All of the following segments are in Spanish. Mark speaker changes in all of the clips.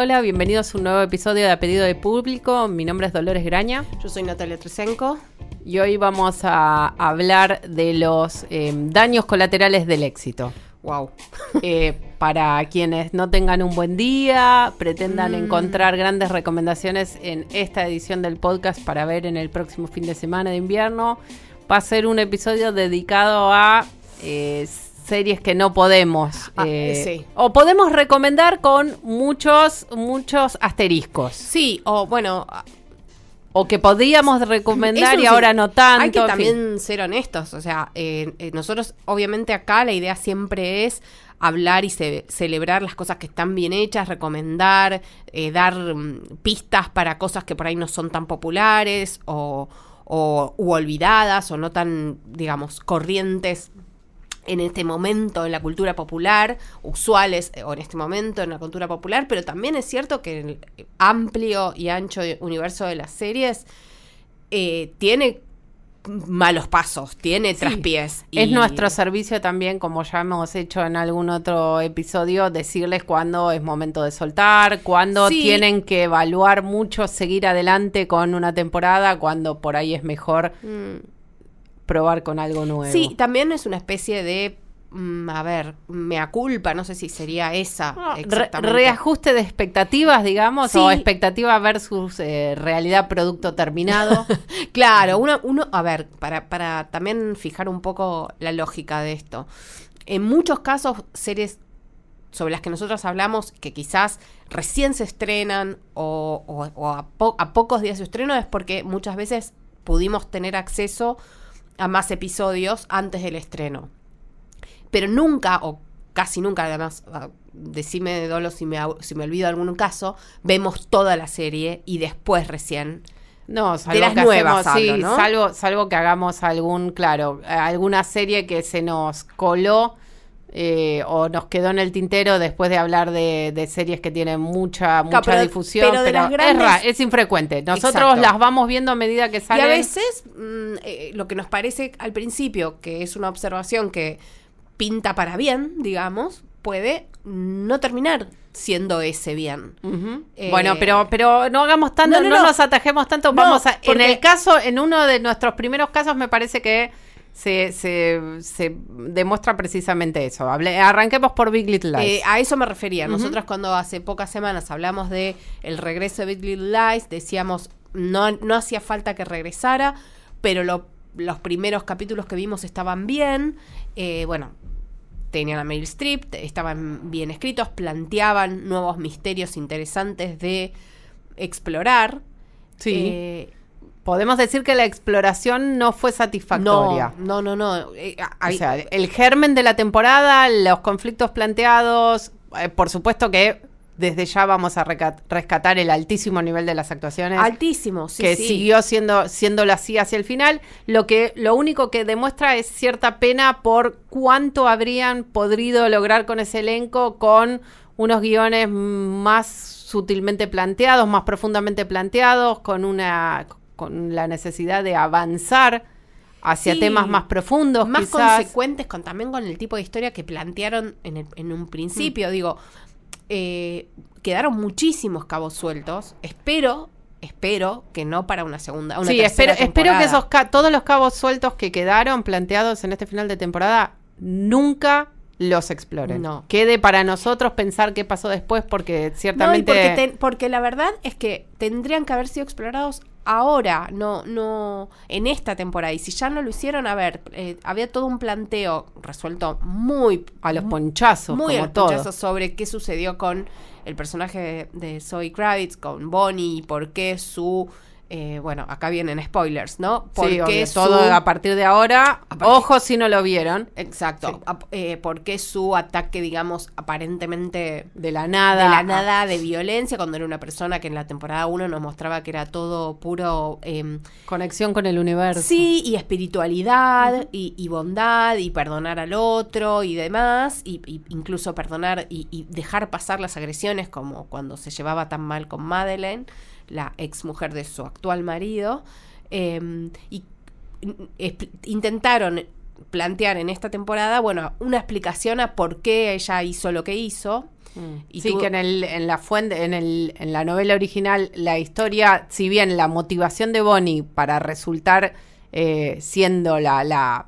Speaker 1: Hola, bienvenidos a un nuevo episodio de A Pedido de Público. Mi nombre es Dolores Graña
Speaker 2: Yo soy Natalia Tresenko.
Speaker 1: y hoy vamos a hablar de los eh, daños colaterales del éxito.
Speaker 2: Wow.
Speaker 1: Eh, para quienes no tengan un buen día, pretendan
Speaker 2: Mm.
Speaker 1: encontrar grandes recomendaciones en esta edición del podcast para ver en el próximo fin de semana de invierno, va a ser un episodio dedicado a eh, series que no podemos.
Speaker 2: Ah,
Speaker 1: eh,
Speaker 2: sí.
Speaker 1: O podemos recomendar con muchos, muchos asteriscos.
Speaker 2: Sí, o bueno,
Speaker 1: O que podíamos recomendar
Speaker 2: eso
Speaker 1: y ahora no tanto.
Speaker 2: Hay que
Speaker 1: fin.
Speaker 2: también ser honestos. O sea, eh, eh, nosotros, obviamente, acá la idea siempre es hablar y ce- celebrar las cosas que están bien hechas, recomendar, eh, dar mm, pistas para cosas que por ahí no son tan populares o, o u olvidadas o no tan, digamos, corrientes en este momento en la cultura popular, usuales eh, o en este momento en la cultura popular, pero también es cierto que el amplio y ancho universo de las series eh, tiene malos pasos, tiene traspiés. y-
Speaker 1: Es nuestro servicio también, como ya hemos hecho en algún otro episodio, decirles cuándo es momento de soltar, cuándo
Speaker 2: Sí.
Speaker 1: tienen que evaluar mucho seguir adelante con una temporada, cuando por ahí es mejor
Speaker 2: Mm.
Speaker 1: Probar con algo nuevo.
Speaker 2: Sí, también es una especie de, mm, a ver, mea culpa, no sé si sería esa
Speaker 1: re-
Speaker 2: exactamente.
Speaker 1: reajuste de expectativas, digamos,
Speaker 2: Sí.
Speaker 1: o expectativa versus eh, realidad producto terminado.
Speaker 2: Claro, uno, uno, a ver, para, para también fijar un poco la lógica de esto. En muchos casos, series sobre las que nosotros hablamos, que quizás recién se estrenan o, o- o a, po- a pocos días de estreno, es porque muchas veces pudimos tener acceso a más episodios antes del estreno. Pero nunca, o casi nunca, además, decime Dolo si me, si me olvido algún caso, vemos toda la serie y después recién
Speaker 1: No, salvo
Speaker 2: las
Speaker 1: que
Speaker 2: nuevas
Speaker 1: hacemos- sí,
Speaker 2: hablo, ¿no?
Speaker 1: salvo, salvo que hagamos algún, claro, alguna serie que se nos coló eh, o nos quedó en el tintero después de hablar de, de series que tienen mucha, mucha
Speaker 2: pero-
Speaker 1: difusión,
Speaker 2: pero
Speaker 1: es, ra- es infrecuente. Nosotros
Speaker 2: Exacto.
Speaker 1: las vamos viendo a medida que
Speaker 2: Y
Speaker 1: salen.
Speaker 2: a veces mm, eh, lo que nos parece al principio, que es una observación que pinta para bien, digamos, puede no terminar siendo ese bien. Eh,
Speaker 1: bueno, pero, pero no hagamos tanto,
Speaker 2: no,
Speaker 1: no,
Speaker 2: no, no.
Speaker 1: nos atajemos tanto. Vamos a, en el caso, en uno de nuestros primeros casos, me parece que se, se, se demuestra precisamente eso. Hable- arranquemos por Big Little Lies.
Speaker 2: Eh, a eso me refería. Nosotros cuando hace pocas semanas hablamos de el regreso de Big Little Lies, decíamos no, no hacía falta que regresara, pero lo- los primeros capítulos que vimos estaban bien. Eh, bueno, tenían a Meryl Streep, estaban bien escritos, planteaban nuevos misterios interesantes de explorar.
Speaker 1: Sí.
Speaker 2: Eh,
Speaker 1: Podemos decir que la exploración no fue satisfactoria.
Speaker 2: no, no, no, no. eh,
Speaker 1: O sea, el germen de la temporada, los conflictos planteados, eh, por supuesto que desde ya vamos a rescatar el altísimo nivel de las actuaciones.
Speaker 2: altísimo, sí,
Speaker 1: que
Speaker 2: sí.
Speaker 1: siguió siendo siéndolo así hacia el final, lo que lo único que demuestra es cierta pena por cuánto habrían podido lograr con ese elenco con unos guiones más sutilmente planteados, más profundamente planteados, con una con la necesidad de avanzar hacia
Speaker 2: Sí,
Speaker 1: temas más profundos,
Speaker 2: más
Speaker 1: quizás.
Speaker 2: consecuentes con también con el tipo de historia que plantearon en, el- en un principio. Digo, eh, quedaron muchísimos cabos sueltos. Espero, espero que no para una segunda. Una
Speaker 1: sí, espero,
Speaker 2: tercera
Speaker 1: espero que
Speaker 2: temporada.
Speaker 1: esos ca- todos los cabos sueltos que quedaron planteados en este final de temporada nunca los exploren.
Speaker 2: No.
Speaker 1: Quede para nosotros pensar qué pasó después, porque
Speaker 2: No,
Speaker 1: ciertamente.
Speaker 2: porque, ten- porque la verdad es que tendrían que haber sido explorados ahora, no, no en esta temporada. Y si ya no lo hicieron, a ver, eh, había todo un planteo resuelto muy
Speaker 1: a los ponchazos,
Speaker 2: muy
Speaker 1: como
Speaker 2: al
Speaker 1: todo.
Speaker 2: punchazo sobre qué sucedió con el personaje de, de Zoe Kravitz, con Bonnie, y por qué su eh, bueno, acá vienen spoilers, ¿no?
Speaker 1: Sí, obvio,
Speaker 2: su-
Speaker 1: todo a partir de ahora.
Speaker 2: Partir-
Speaker 1: Ojo si no lo vieron.
Speaker 2: Exacto.
Speaker 1: Sí.
Speaker 2: eh, porque su ataque, digamos, aparentemente
Speaker 1: De la nada.
Speaker 2: de la nada de violencia, cuando era una persona que en la temporada 1 nos mostraba que era todo puro... em,
Speaker 1: Conexión con el universo.
Speaker 2: Sí, y espiritualidad, y, y bondad, y perdonar al otro y demás, y, y incluso perdonar y, y dejar pasar las agresiones, como cuando se llevaba tan mal con Madeleine, la ex mujer de su actual marido. eh, y mm, intentaron plantear en esta temporada, bueno, una explicación a por qué ella hizo lo que hizo. Y
Speaker 1: Y sí,
Speaker 2: tuvo-
Speaker 1: que en, el, en la fuente, en, el, en la novela original, la historia, si bien la motivación de Bonnie para resultar eh, siendo la... la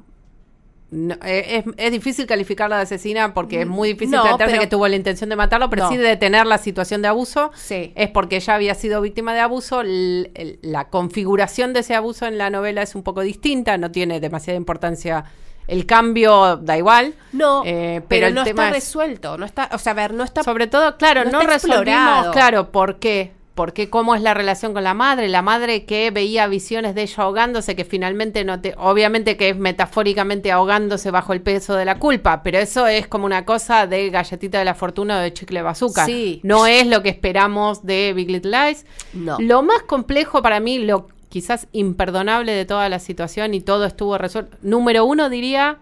Speaker 1: no, eh, es, es difícil calificarla de asesina porque es muy difícil
Speaker 2: No,
Speaker 1: plantearse
Speaker 2: pero-
Speaker 1: que tuvo la intención de matarlo, pero
Speaker 2: No.
Speaker 1: sí de detener la situación de abuso.
Speaker 2: Sí.
Speaker 1: Es porque ella había sido víctima de abuso. l- la configuración de ese abuso en la novela es un poco distinta, no tiene demasiada importancia. El cambio da igual.
Speaker 2: No,
Speaker 1: Eh,
Speaker 2: pero,
Speaker 1: el
Speaker 2: no
Speaker 1: tema
Speaker 2: está
Speaker 1: es-
Speaker 2: resuelto, no está, o sea, a ver, no está
Speaker 1: sobre todo, claro,
Speaker 2: no
Speaker 1: resolvimos, claro, por qué. Porque cómo es la relación con la madre, la madre que veía visiones de ella ahogándose, que finalmente no te, obviamente que es metafóricamente ahogándose bajo el peso de la culpa, pero eso es como una cosa de galletita de la fortuna o de chicle bazooka.
Speaker 2: Sí.
Speaker 1: No es lo que esperamos de Big Little Lies.
Speaker 2: No.
Speaker 1: Lo más complejo para mí, lo quizás imperdonable de toda la situación y todo estuvo resuelto. Número uno diría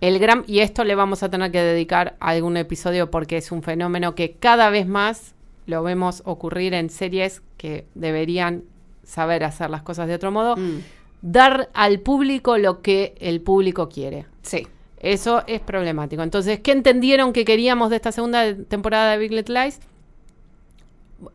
Speaker 1: el gran, y esto le vamos a tener que dedicar a algún episodio porque es un fenómeno que cada vez más lo vemos ocurrir en series que deberían saber hacer las cosas de otro modo.
Speaker 2: Mm,
Speaker 1: Dar al público lo que el público quiere.
Speaker 2: sí.
Speaker 1: Eso es problemático. Entonces, ¿qué entendieron que queríamos de esta segunda temporada de Big Little Lies?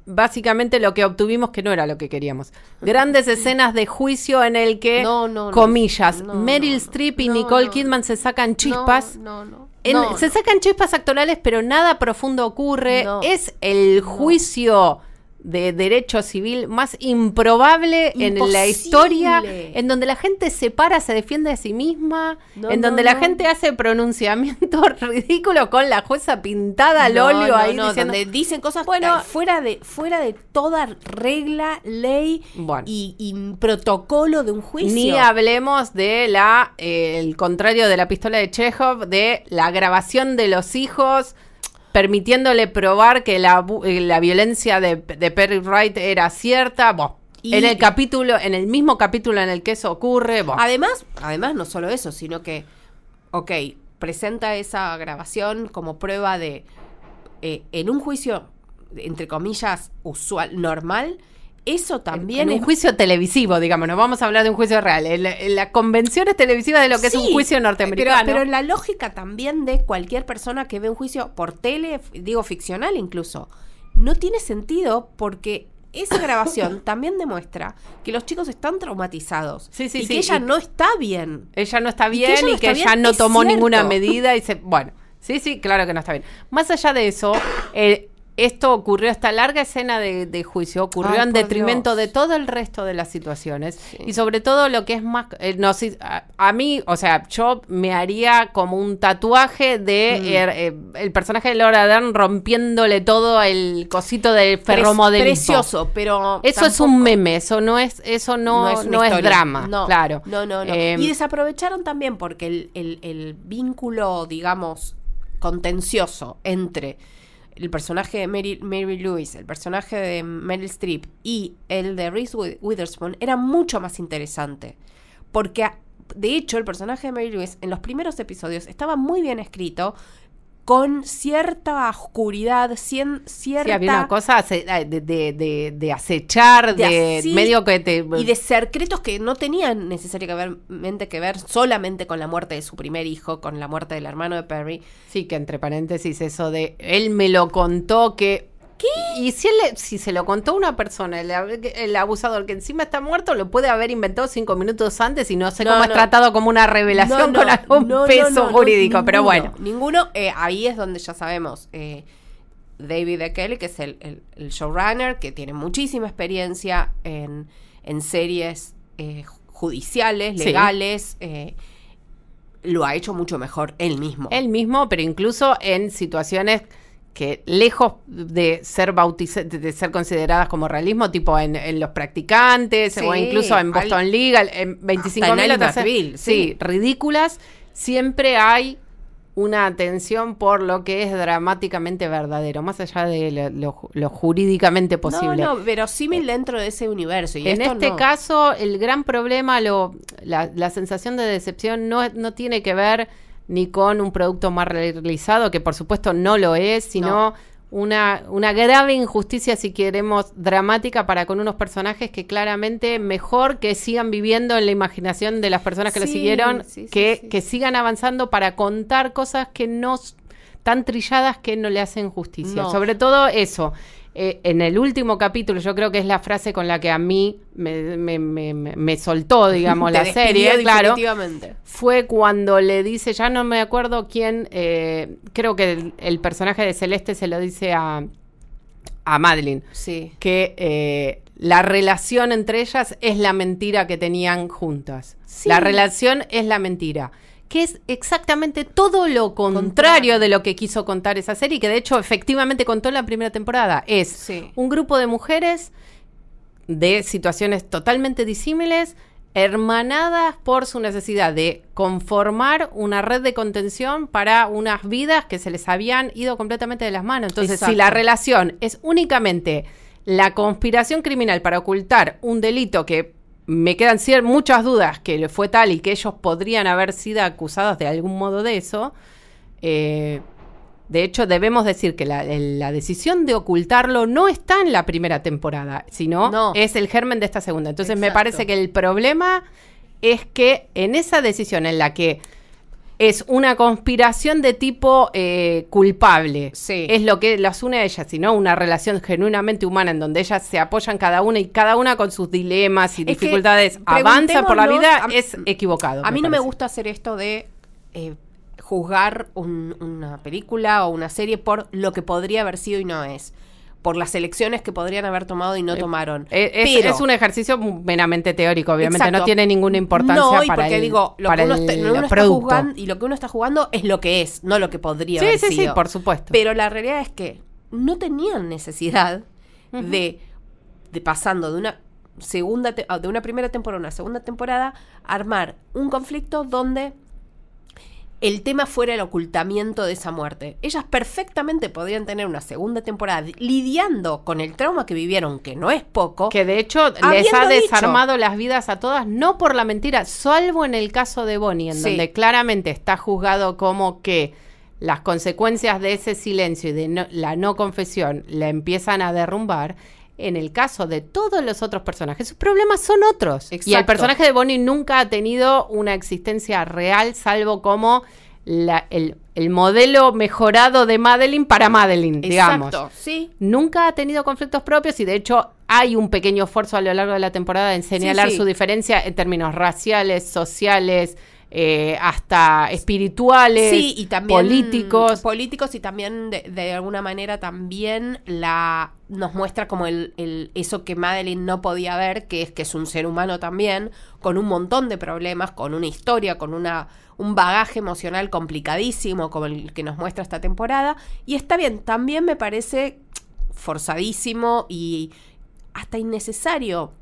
Speaker 1: Básicamente lo que obtuvimos que no era lo que queríamos. Grandes escenas de juicio en el que,
Speaker 2: No, no, no.
Speaker 1: comillas,
Speaker 2: No,
Speaker 1: Meryl Streep y Nicole. Kidman se sacan chispas.
Speaker 2: No, no, no.
Speaker 1: En-
Speaker 2: No,
Speaker 1: se sacan chispas actorales, pero nada profundo ocurre.
Speaker 2: No.
Speaker 1: Es el juicio de derecho civil más improbable en la historia, en donde la gente se para, se defiende a sí misma,
Speaker 2: No,
Speaker 1: en
Speaker 2: no,
Speaker 1: donde la
Speaker 2: no.
Speaker 1: gente hace pronunciamientos ridículos con la jueza pintada al óleo ahí
Speaker 2: no,
Speaker 1: diciendo...
Speaker 2: donde dicen cosas
Speaker 1: Bueno-
Speaker 2: eh, fuera de fuera de toda regla, ley
Speaker 1: Bueno.
Speaker 2: y, y protocolo de un juicio.
Speaker 1: Ni hablemos de la, eh, el contrario de la pistola de Chekhov, de la grabación de los hijos, permitiéndole probar que la, eh, la violencia de, de Perry Wright era cierta. Bueno,
Speaker 2: Y-
Speaker 1: en el capítulo, en el mismo capítulo en el que eso ocurre, bueno,
Speaker 2: Además, además no solo eso, sino que, ok, presenta esa grabación como prueba de, eh, en un juicio, entre comillas, usual, normal, eso también
Speaker 1: en
Speaker 2: es
Speaker 1: un juicio televisivo, digamos, no vamos a hablar de un juicio real, en, la- en las convenciones televisivas de lo que es un juicio norteamericano.
Speaker 2: pero en la lógica también de cualquier persona que ve un juicio por tele, digo ficcional incluso, no tiene sentido porque esa grabación también demuestra que los chicos están traumatizados
Speaker 1: Sí, sí,
Speaker 2: y
Speaker 1: sí,
Speaker 2: que ella
Speaker 1: y-
Speaker 2: no está bien.
Speaker 1: ella no está
Speaker 2: Y que
Speaker 1: bien
Speaker 2: ella no
Speaker 1: y que ella no
Speaker 2: es
Speaker 1: tomó
Speaker 2: cierto.
Speaker 1: ninguna medida y se bueno sí sí claro que no está bien más allá de eso eh, esto ocurrió esta larga escena de, de juicio ocurrió
Speaker 2: Ay,
Speaker 1: en detrimento
Speaker 2: Dios.
Speaker 1: de todo el resto de las situaciones y sobre todo lo que es más eh, no a, a mí o sea yo me haría como un tatuaje de
Speaker 2: Mm.
Speaker 1: eh, eh, el personaje de Laura Dern rompiéndole todo el cosito del ferromodelismo
Speaker 2: Precioso, pero
Speaker 1: eso es un meme, eso no es, eso no, no es, drama,
Speaker 2: No,
Speaker 1: claro.
Speaker 2: No, no, no.
Speaker 1: Eh,
Speaker 2: y desaprovecharon también porque el, el- el vínculo, digamos, contencioso entre el personaje de Mary, Mary Lewis, el personaje de Meryl Streep y el de Reese Wi- Witherspoon era mucho más interesante. Porque, de hecho, el personaje de Mary Lewis en los primeros episodios estaba muy bien escrito, con cierta oscuridad, cien- cierta...
Speaker 1: Sí, había una cosa ace- de, de, de, de acechar, de,
Speaker 2: de así,
Speaker 1: medio que te...
Speaker 2: y de secretos que no tenían necesariamente que ver solamente con la muerte de su primer hijo, con la muerte del hermano de Perry.
Speaker 1: Sí, que entre paréntesis eso de... Él me lo contó que... ¿Qué? Y si, él, le- si se lo contó una persona, el, el abusador que encima está muerto, lo puede haber inventado cinco minutos antes y no sé
Speaker 2: No,
Speaker 1: cómo es
Speaker 2: no.
Speaker 1: tratado como una revelación
Speaker 2: No,
Speaker 1: con algún peso jurídico. pero bueno,
Speaker 2: Ninguno, eh, ahí es donde ya sabemos. eh, David E. Kelly, que es el, el- el showrunner, que tiene muchísima experiencia en, en series eh, judiciales, legales, lo ha hecho mucho mejor él mismo.
Speaker 1: él mismo, pero incluso en situaciones que lejos de ser bautizadas, de ser consideradas como realismo, tipo en, en los practicantes o incluso en Boston
Speaker 2: al-
Speaker 1: Legal, en 25
Speaker 2: Hasta en
Speaker 1: mil sí,
Speaker 2: sí.
Speaker 1: ridículas, siempre hay una atención por lo que es dramáticamente verdadero, más allá de lo, lo- lo jurídicamente posible.
Speaker 2: No, no, verosímil dentro de ese universo. Y
Speaker 1: En este
Speaker 2: no.
Speaker 1: caso, el gran problema, lo, la, la sensación de decepción no, no tiene que ver ni con un producto más realizado, que por supuesto no lo es, sino
Speaker 2: No.
Speaker 1: una, una grave injusticia, si queremos, dramática para con unos personajes que claramente mejor que sigan viviendo en la imaginación de las personas que lo siguieron,
Speaker 2: sí,
Speaker 1: que,
Speaker 2: sí.
Speaker 1: que sigan avanzando para contar cosas que no tan trilladas que no le hacen justicia.
Speaker 2: No.
Speaker 1: Sobre todo eso. Eh, en el último capítulo, yo creo que es la frase con la que a mí me, me- me- me- me soltó, digamos, la serie, claro,
Speaker 2: definitivamente.
Speaker 1: fue cuando le dice, ya no me acuerdo quién, eh, creo que el, el personaje de Celeste se lo dice a, a Madeline,
Speaker 2: Sí.
Speaker 1: que eh, la relación entre ellas es la mentira que tenían juntas.
Speaker 2: Sí.
Speaker 1: La relación es la mentira. Que es exactamente todo lo contrario de lo que quiso contar esa serie, que de hecho efectivamente contó en la primera temporada. Es
Speaker 2: Sí.
Speaker 1: un grupo de mujeres de situaciones totalmente disímiles, hermanadas por su necesidad de conformar una red de contención para unas vidas que se les habían ido completamente de las manos. Entonces, si la relación es únicamente la conspiración criminal para ocultar un delito que me quedan muchas dudas que fue tal y que ellos podrían haber sido acusados de algún modo de eso, eh, de hecho, debemos decir que la, decisión de ocultarlo no está en la primera temporada, sino
Speaker 2: No.
Speaker 1: es el germen de esta segunda. Entonces, me parece que el problema es que en esa decisión en la que es una conspiración de tipo eh, culpable,
Speaker 2: Sí.
Speaker 1: es lo que las une a ellas, sino una relación genuinamente humana en donde ellas se apoyan cada una y cada una con sus dilemas y
Speaker 2: Es
Speaker 1: dificultades avanza por la vida, es equivocado.
Speaker 2: A mí no me gusta hacer esto de eh, juzgar un- una película o una serie por lo que podría haber sido y no es. Por las elecciones que podrían haber tomado y no tomaron.
Speaker 1: Eh, Es,
Speaker 2: Pero-
Speaker 1: es un ejercicio meramente teórico, obviamente
Speaker 2: Exacto.
Speaker 1: no tiene ninguna importancia
Speaker 2: no, y
Speaker 1: para
Speaker 2: porque
Speaker 1: el,
Speaker 2: digo, lo
Speaker 1: para
Speaker 2: que uno,
Speaker 1: el
Speaker 2: está, uno está jugando y lo que uno está jugando es lo que es, no lo que podría
Speaker 1: Sí,
Speaker 2: haber
Speaker 1: sí, sí,
Speaker 2: sido.
Speaker 1: por supuesto.
Speaker 2: Pero la realidad es que no tenían necesidad de, de pasando de una segunda de una primera temporada a una segunda temporada armar un conflicto donde el tema fuera el ocultamiento de esa muerte. Ellas perfectamente podrían tener una segunda temporada lidiando con el trauma que vivieron, que no es poco.
Speaker 1: Que de hecho les ha
Speaker 2: dicho-
Speaker 1: desarmado las vidas a todas, no por la mentira, salvo en el caso de Bonnie, en
Speaker 2: Sí.
Speaker 1: donde claramente está juzgado como que las consecuencias de ese silencio y de no- la no confesión la empiezan a derrumbar. En el caso de todos los otros personajes, sus problemas son otros. Y el personaje de Bonnie nunca ha tenido una existencia real, salvo como la- el, el modelo mejorado de Madeline para Madeline, digamos.
Speaker 2: Exacto, sí.
Speaker 1: Nunca ha tenido conflictos propios y de hecho hay un pequeño esfuerzo a lo largo de la temporada en señalar
Speaker 2: Sí, sí.
Speaker 1: su diferencia en términos raciales, sociales, eh, hasta espirituales,
Speaker 2: Sí, y también
Speaker 1: políticos.
Speaker 2: políticos y también de, de alguna manera también la nos muestra como el, el- eso que Madeline no podía ver, que es que es un ser humano también, con un montón de problemas, con una historia, con una un bagaje emocional complicadísimo como el que nos muestra esta temporada. Y está bien, también me parece forzadísimo y hasta innecesario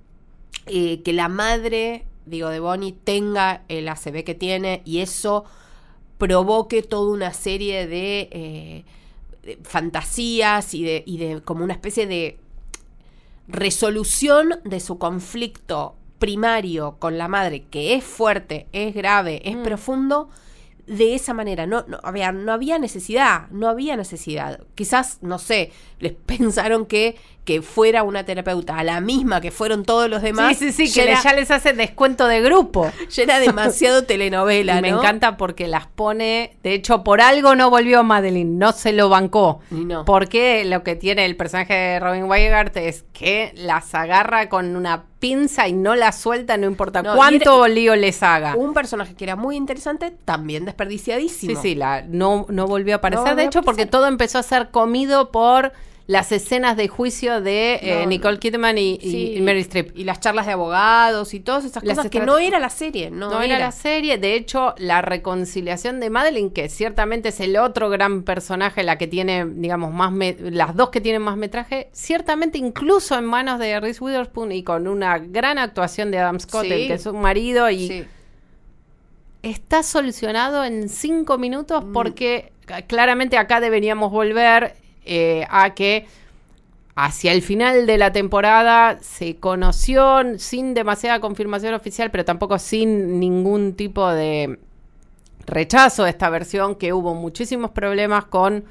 Speaker 2: eh, que la madre, digo, de Bonnie tenga el ACV que tiene y eso provoque toda una serie de, eh, de fantasías y de, y de como una especie de resolución de su conflicto primario con la madre, que es fuerte, es grave, es
Speaker 1: Mm.
Speaker 2: profundo, de esa manera. No, no, había, no había necesidad, no había necesidad. Quizás, no sé, les pensaron que, que fuera una terapeuta a la misma que fueron todos los demás.
Speaker 1: sí, sí, sí, que
Speaker 2: era-
Speaker 1: ya les hace descuento de grupo.
Speaker 2: era demasiado telenovela,
Speaker 1: Y me
Speaker 2: ¿no?
Speaker 1: encanta porque las pone, de hecho, por algo no volvió Madeline, no se lo bancó.
Speaker 2: No.
Speaker 1: Porque lo que tiene el personaje de Robin Weigart es que las agarra con una pinza y no la suelta, no importa
Speaker 2: No,
Speaker 1: cuánto lío les haga.
Speaker 2: Un personaje que era muy interesante, también desperdiciadísimo.
Speaker 1: Sí, sí, la, no, no volvió a aparecer.
Speaker 2: No
Speaker 1: de
Speaker 2: volvió
Speaker 1: hecho, porque todo empezó a ser comido por las escenas de juicio de eh,
Speaker 2: No,
Speaker 1: Nicole Kidman y,
Speaker 2: Sí,
Speaker 1: y Meryl Streep.
Speaker 2: Y las charlas de abogados y todas esas
Speaker 1: Las
Speaker 2: cosas que no era la serie, no,
Speaker 1: No, era. la serie, de hecho, la reconciliación de Madeline, que ciertamente es el otro gran personaje, la que tiene, digamos, más me- las dos que tienen más metraje, ciertamente incluso en manos de Reese Witherspoon y con una gran actuación de Adam Scott,
Speaker 2: Sí.
Speaker 1: el que es su marido, y
Speaker 2: Sí.
Speaker 1: está solucionado en cinco minutos
Speaker 2: Mm.
Speaker 1: porque claramente acá deberíamos volver eh, a que hacia el final de la temporada se conoció sin demasiada confirmación oficial, pero tampoco sin ningún tipo de rechazo de esta versión, que hubo muchísimos problemas con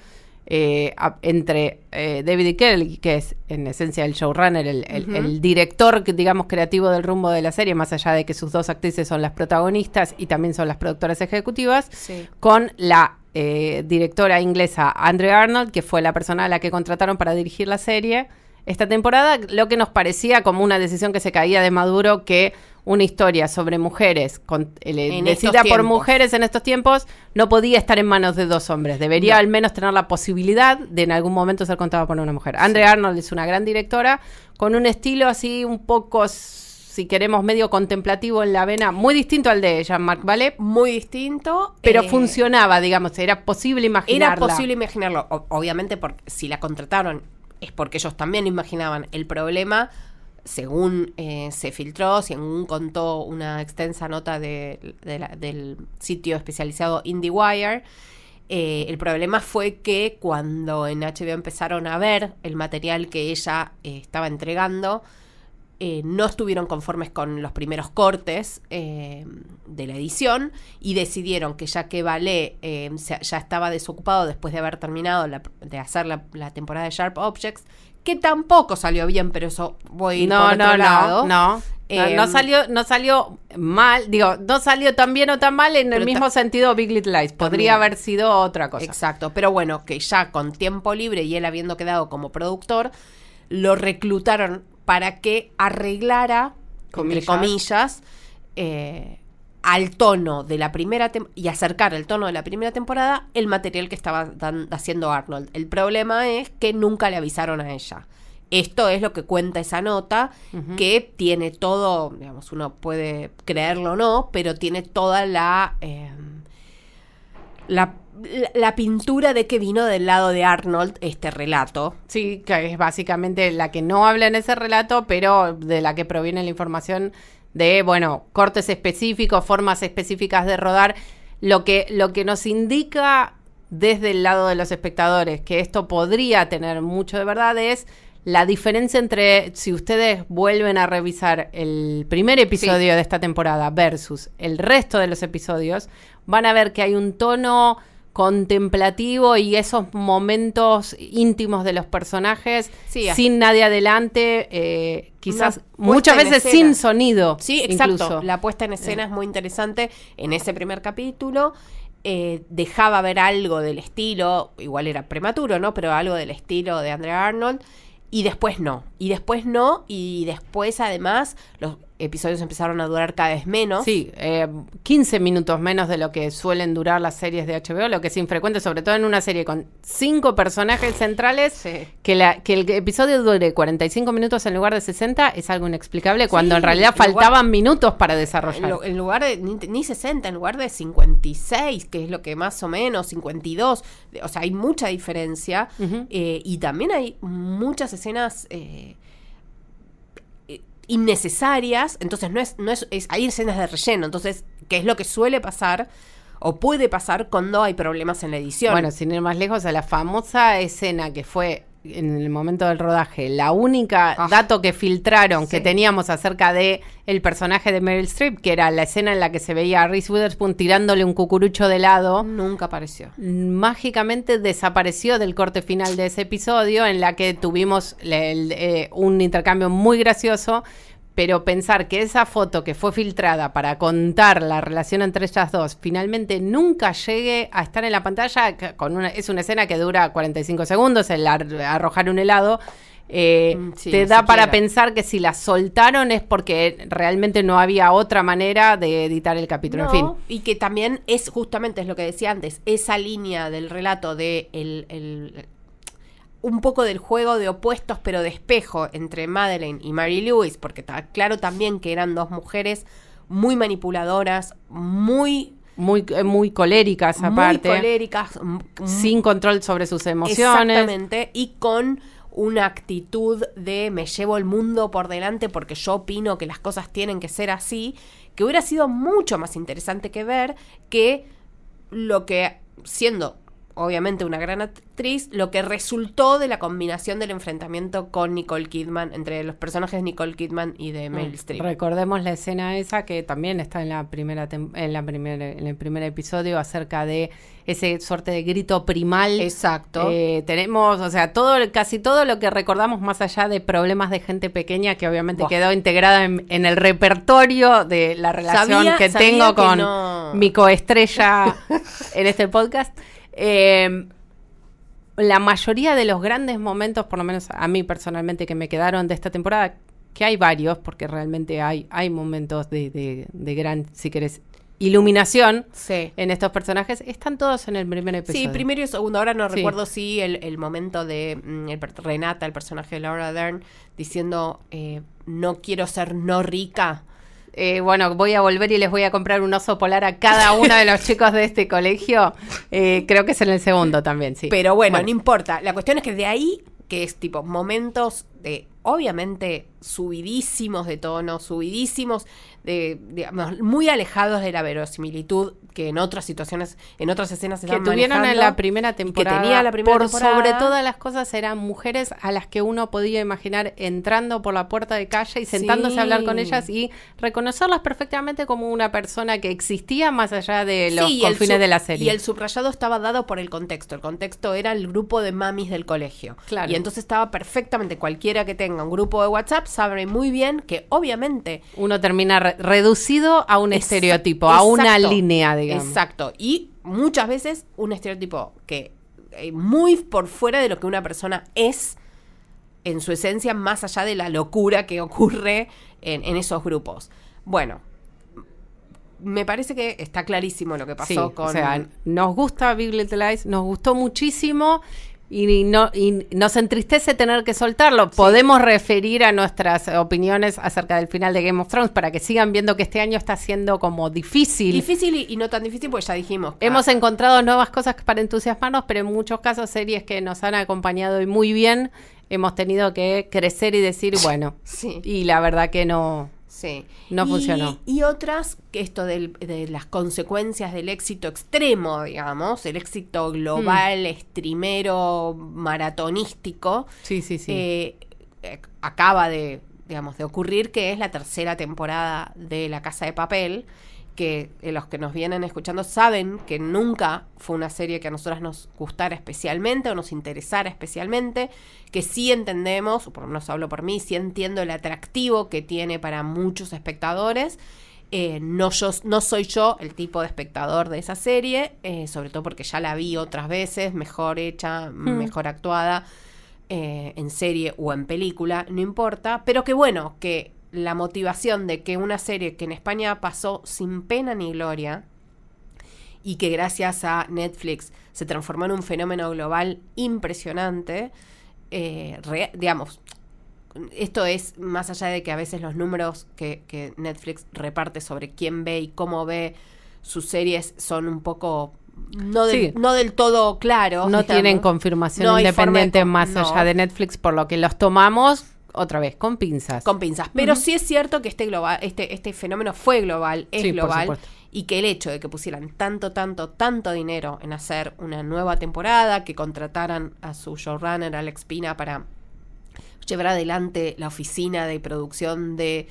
Speaker 1: eh, a- entre eh, David y Kelly, que es en esencia el showrunner, el, el- el director, digamos, creativo del rumbo de la serie, más allá de que sus dos actrices son las protagonistas y también son las productoras ejecutivas,
Speaker 2: Sí.
Speaker 1: con la eh, directora inglesa Andrea Arnold, que fue la persona a la que contrataron para dirigir la serie. Esta temporada, lo que nos parecía como una decisión que se caía de Maduro, que una historia sobre mujeres, con, eh,
Speaker 2: estos
Speaker 1: por mujeres en estos tiempos, no podía estar en manos de dos hombres. Debería
Speaker 2: No.
Speaker 1: al menos tener la posibilidad de en algún momento ser contada por una mujer. Andrea Arnold es una gran directora, con un estilo así un poco, si queremos, medio contemplativo en la vena, muy distinto al de Jean-Marc Ballet,
Speaker 2: Muy distinto.
Speaker 1: pero
Speaker 2: eh,
Speaker 1: funcionaba, digamos, era posible imaginarla.
Speaker 2: Era posible imaginarlo. O- obviamente, porque si la contrataron es porque ellos también imaginaban el problema. Según eh, se filtró, según contó una extensa nota de- del sitio especializado IndieWire, eh, el problema fue que cuando en HBO empezaron a ver el material que ella eh, estaba entregando, no estuvieron conformes con los primeros cortes de la edición y decidieron que ya que Ballet eh, se- ya estaba desocupado después de haber terminado de hacer la temporada de Sharp Objects, que tampoco salió bien, pero eso voy
Speaker 1: No,
Speaker 2: por otro
Speaker 1: no,
Speaker 2: lado.
Speaker 1: no, no.
Speaker 2: Eh,
Speaker 1: no, no salió, no salió mal, digo, no salió tan bien o tan mal en el mismo sentido Big Little Lies. Podría
Speaker 2: También.
Speaker 1: haber sido otra cosa.
Speaker 2: Exacto, pero bueno, que ya con tiempo libre y él habiendo quedado como productor, lo reclutaron para que arreglara,
Speaker 1: Comillas.
Speaker 2: entre comillas, eh, al tono de la primera y acercar el tono de la primera temporada el material que estaba dan- haciendo Arnold. El problema es que nunca le avisaron a ella. Esto es lo que cuenta esa nota, que tiene todo, digamos, uno puede creerlo o no, pero tiene toda la, eh, la, la- la pintura de que vino del lado de Arnold este relato.
Speaker 1: Sí, que es básicamente la que no habla en ese relato, pero de la que proviene la información de, bueno, cortes específicos, formas específicas de rodar, lo que, lo que nos indica desde el lado de los espectadores que esto podría tener mucho de verdad es la diferencia entre si ustedes vuelven a revisar el primer episodio de esta temporada versus el resto de los episodios, van a ver que hay un tono contemplativo y esos momentos íntimos de los personajes
Speaker 2: Sí,
Speaker 1: sin nadie adelante, eh, quizás muchas veces sin sonido.
Speaker 2: Sí, exacto.
Speaker 1: incluso.
Speaker 2: La puesta en escena es muy interesante. En ese primer capítulo eh, dejaba ver algo del estilo, igual era prematuro, ¿no? Pero algo del estilo de Andrea Arnold. Y después no. Y después no. Y después, además, los episodios empezaron a durar cada vez menos.
Speaker 1: Sí, eh, 15 minutos menos de lo que suelen durar las series de HBO, lo que es infrecuente, sobre todo en una serie con cinco personajes centrales,
Speaker 2: Sí.
Speaker 1: que, la, que el episodio dure 45 minutos en lugar de 60 es algo inexplicable, cuando en realidad
Speaker 2: en lugar-
Speaker 1: faltaban minutos para desarrollar.
Speaker 2: en lugar de ni, ni 60, en lugar de 56, que es lo que más o menos, 52, de- o sea, hay mucha diferencia. Eh, y también hay muchas escenas eh, innecesarias, entonces no es, no es, es- hay escenas de relleno, entonces, ¿qué es lo que suele pasar? O puede pasar cuando hay problemas en la edición.
Speaker 1: Bueno, sin ir más lejos, a la famosa escena que fue en el momento del rodaje, la única
Speaker 2: Ah.
Speaker 1: dato que filtraron que teníamos acerca de el personaje de Meryl Streep, que era la escena en la que se veía a Reese Witherspoon tirándole un cucurucho de helado,
Speaker 2: nunca apareció.
Speaker 1: mágicamente desapareció del corte final de ese episodio en la que tuvimos el- eh, un intercambio muy gracioso, pero pensar que esa foto que fue filtrada para contar la relación entre ellas dos finalmente nunca llegue a estar en la pantalla, con una, es una escena que dura 45 segundos, el ar- arrojar un helado. eh,
Speaker 2: Mm, sí,
Speaker 1: te da para pensar que si la soltaron es porque realmente no había otra manera de editar el capítulo.
Speaker 2: No,
Speaker 1: en fin,
Speaker 2: Y que también es justamente es lo que decía antes, esa línea del relato de el, el- un poco del juego de opuestos, pero de espejo entre Madeleine y Mary Lewis, porque está claro también que eran dos mujeres muy manipuladoras, muy
Speaker 1: muy, eh, muy coléricas aparte.
Speaker 2: Muy coléricas.
Speaker 1: Sin control sobre sus emociones.
Speaker 2: Exactamente. Y con una actitud de me llevo el mundo por delante porque yo opino que las cosas tienen que ser así, que hubiera sido mucho más interesante que ver que lo que, siendo obviamente una gran actriz, lo que resultó de la combinación del enfrentamiento con Nicole Kidman, entre los personajes de Nicole Kidman y de Meryl mm, Streep.
Speaker 1: Recordemos la escena esa que también está en la primera en la primera en el primer episodio acerca de ese suerte de grito primal.
Speaker 2: Exacto.
Speaker 1: Eh, tenemos, o sea, todo casi todo lo que recordamos más allá de problemas de gente pequeña que obviamente quedó integrada en, el repertorio de la relación que tengo con mi coestrella en este podcast. Eh, la mayoría de los grandes momentos, por lo menos a mí personalmente, que me quedaron de esta temporada, que hay varios, porque realmente hay, hay momentos de, de, gran, si querés, iluminación en estos personajes, están todos en el primer episodio.
Speaker 2: Sí, primero y segundo. Ahora no recuerdo si el, momento de mm, Renata, el personaje de Laura Dern, diciendo, eh, no quiero ser no rica.
Speaker 1: Eh, bueno, voy a volver y les voy a comprar un oso polar a cada uno de los chicos de este colegio. Eh, creo que es en el segundo también, sí.
Speaker 2: Pero bueno, no importa. La cuestión es que de ahí, que es tipo momentos de, obviamente, subidísimos de tono, subidísimos de, digamos, muy alejados de la verosimilitud que en otras situaciones, en otras escenas se
Speaker 1: que tuvieron en la primera temporada.
Speaker 2: Que tenía la primera
Speaker 1: por sobre todas las cosas eran mujeres a las que uno podía imaginar entrando por la puerta de calle y sentándose a hablar con ellas y reconocerlas perfectamente como una persona que existía más allá de los confines de la serie.
Speaker 2: Y el subrayado estaba dado por el contexto. El contexto era el grupo de mamis del colegio. Claro. Y entonces estaba perfectamente cualquiera que tenga un grupo de WhatsApp sabe muy bien que obviamente
Speaker 1: uno termina reducido a un estereotipo, a una línea, digamos.
Speaker 2: Exacto. Y muchas veces un estereotipo que eh, muy por fuera de lo que una persona es en su esencia, más allá de la locura que ocurre en, esos grupos. Bueno, me parece que está clarísimo lo que pasó con. O
Speaker 1: sea, nos gusta Lies, nos gustó muchísimo y, no, y nos entristece tener que soltarlo. Podemos referir a nuestras opiniones acerca del final de Game of Thrones para que sigan viendo que este año está siendo como difícil.
Speaker 2: Difícil y, no tan difícil, pues ya dijimos.
Speaker 1: Hemos encontrado nuevas cosas para entusiasmarnos, pero en muchos casos series que nos han acompañado y muy bien, hemos tenido que crecer y decir, bueno, sí. y la verdad que no,
Speaker 2: Sí.
Speaker 1: No funcionó.
Speaker 2: Y otras, que esto de las consecuencias del éxito extremo, digamos, el éxito global, streamero, maratonístico.
Speaker 1: Sí, sí, sí.
Speaker 2: Eh, eh, acaba de, digamos, de ocurrir, que es la tercera temporada de La Casa de Papel que eh, los que nos vienen escuchando saben que nunca fue una serie que a nosotras nos gustara especialmente o nos interesara especialmente, que sí entendemos, o por lo menos hablo por mí, sí entiendo el atractivo que tiene para muchos espectadores. Eh, no, yo, no soy yo el tipo de espectador de esa serie, eh, sobre todo porque ya la vi otras veces, mejor hecha, hmm. mejor actuada, en serie o en película, no importa, pero que bueno, que la motivación de que una serie que en España pasó sin pena ni gloria y que gracias a Netflix se transformó en un fenómeno global impresionante, eh, digamos, esto es más allá de que a veces los números que, Netflix reparte sobre quién ve y cómo ve sus series son un poco no, no del todo claros.
Speaker 1: No tienen confirmación independiente más allá de Netflix, por lo que los tomamos otra vez, con pinzas.
Speaker 2: Con pinzas. Pero sí es cierto que este, global, este, este fenómeno fue global, es global. Y que el hecho de que pusieran tanto, tanto, tanto dinero en hacer una nueva temporada, que contrataran a su showrunner, Alex Pina, para llevar adelante la oficina de producción de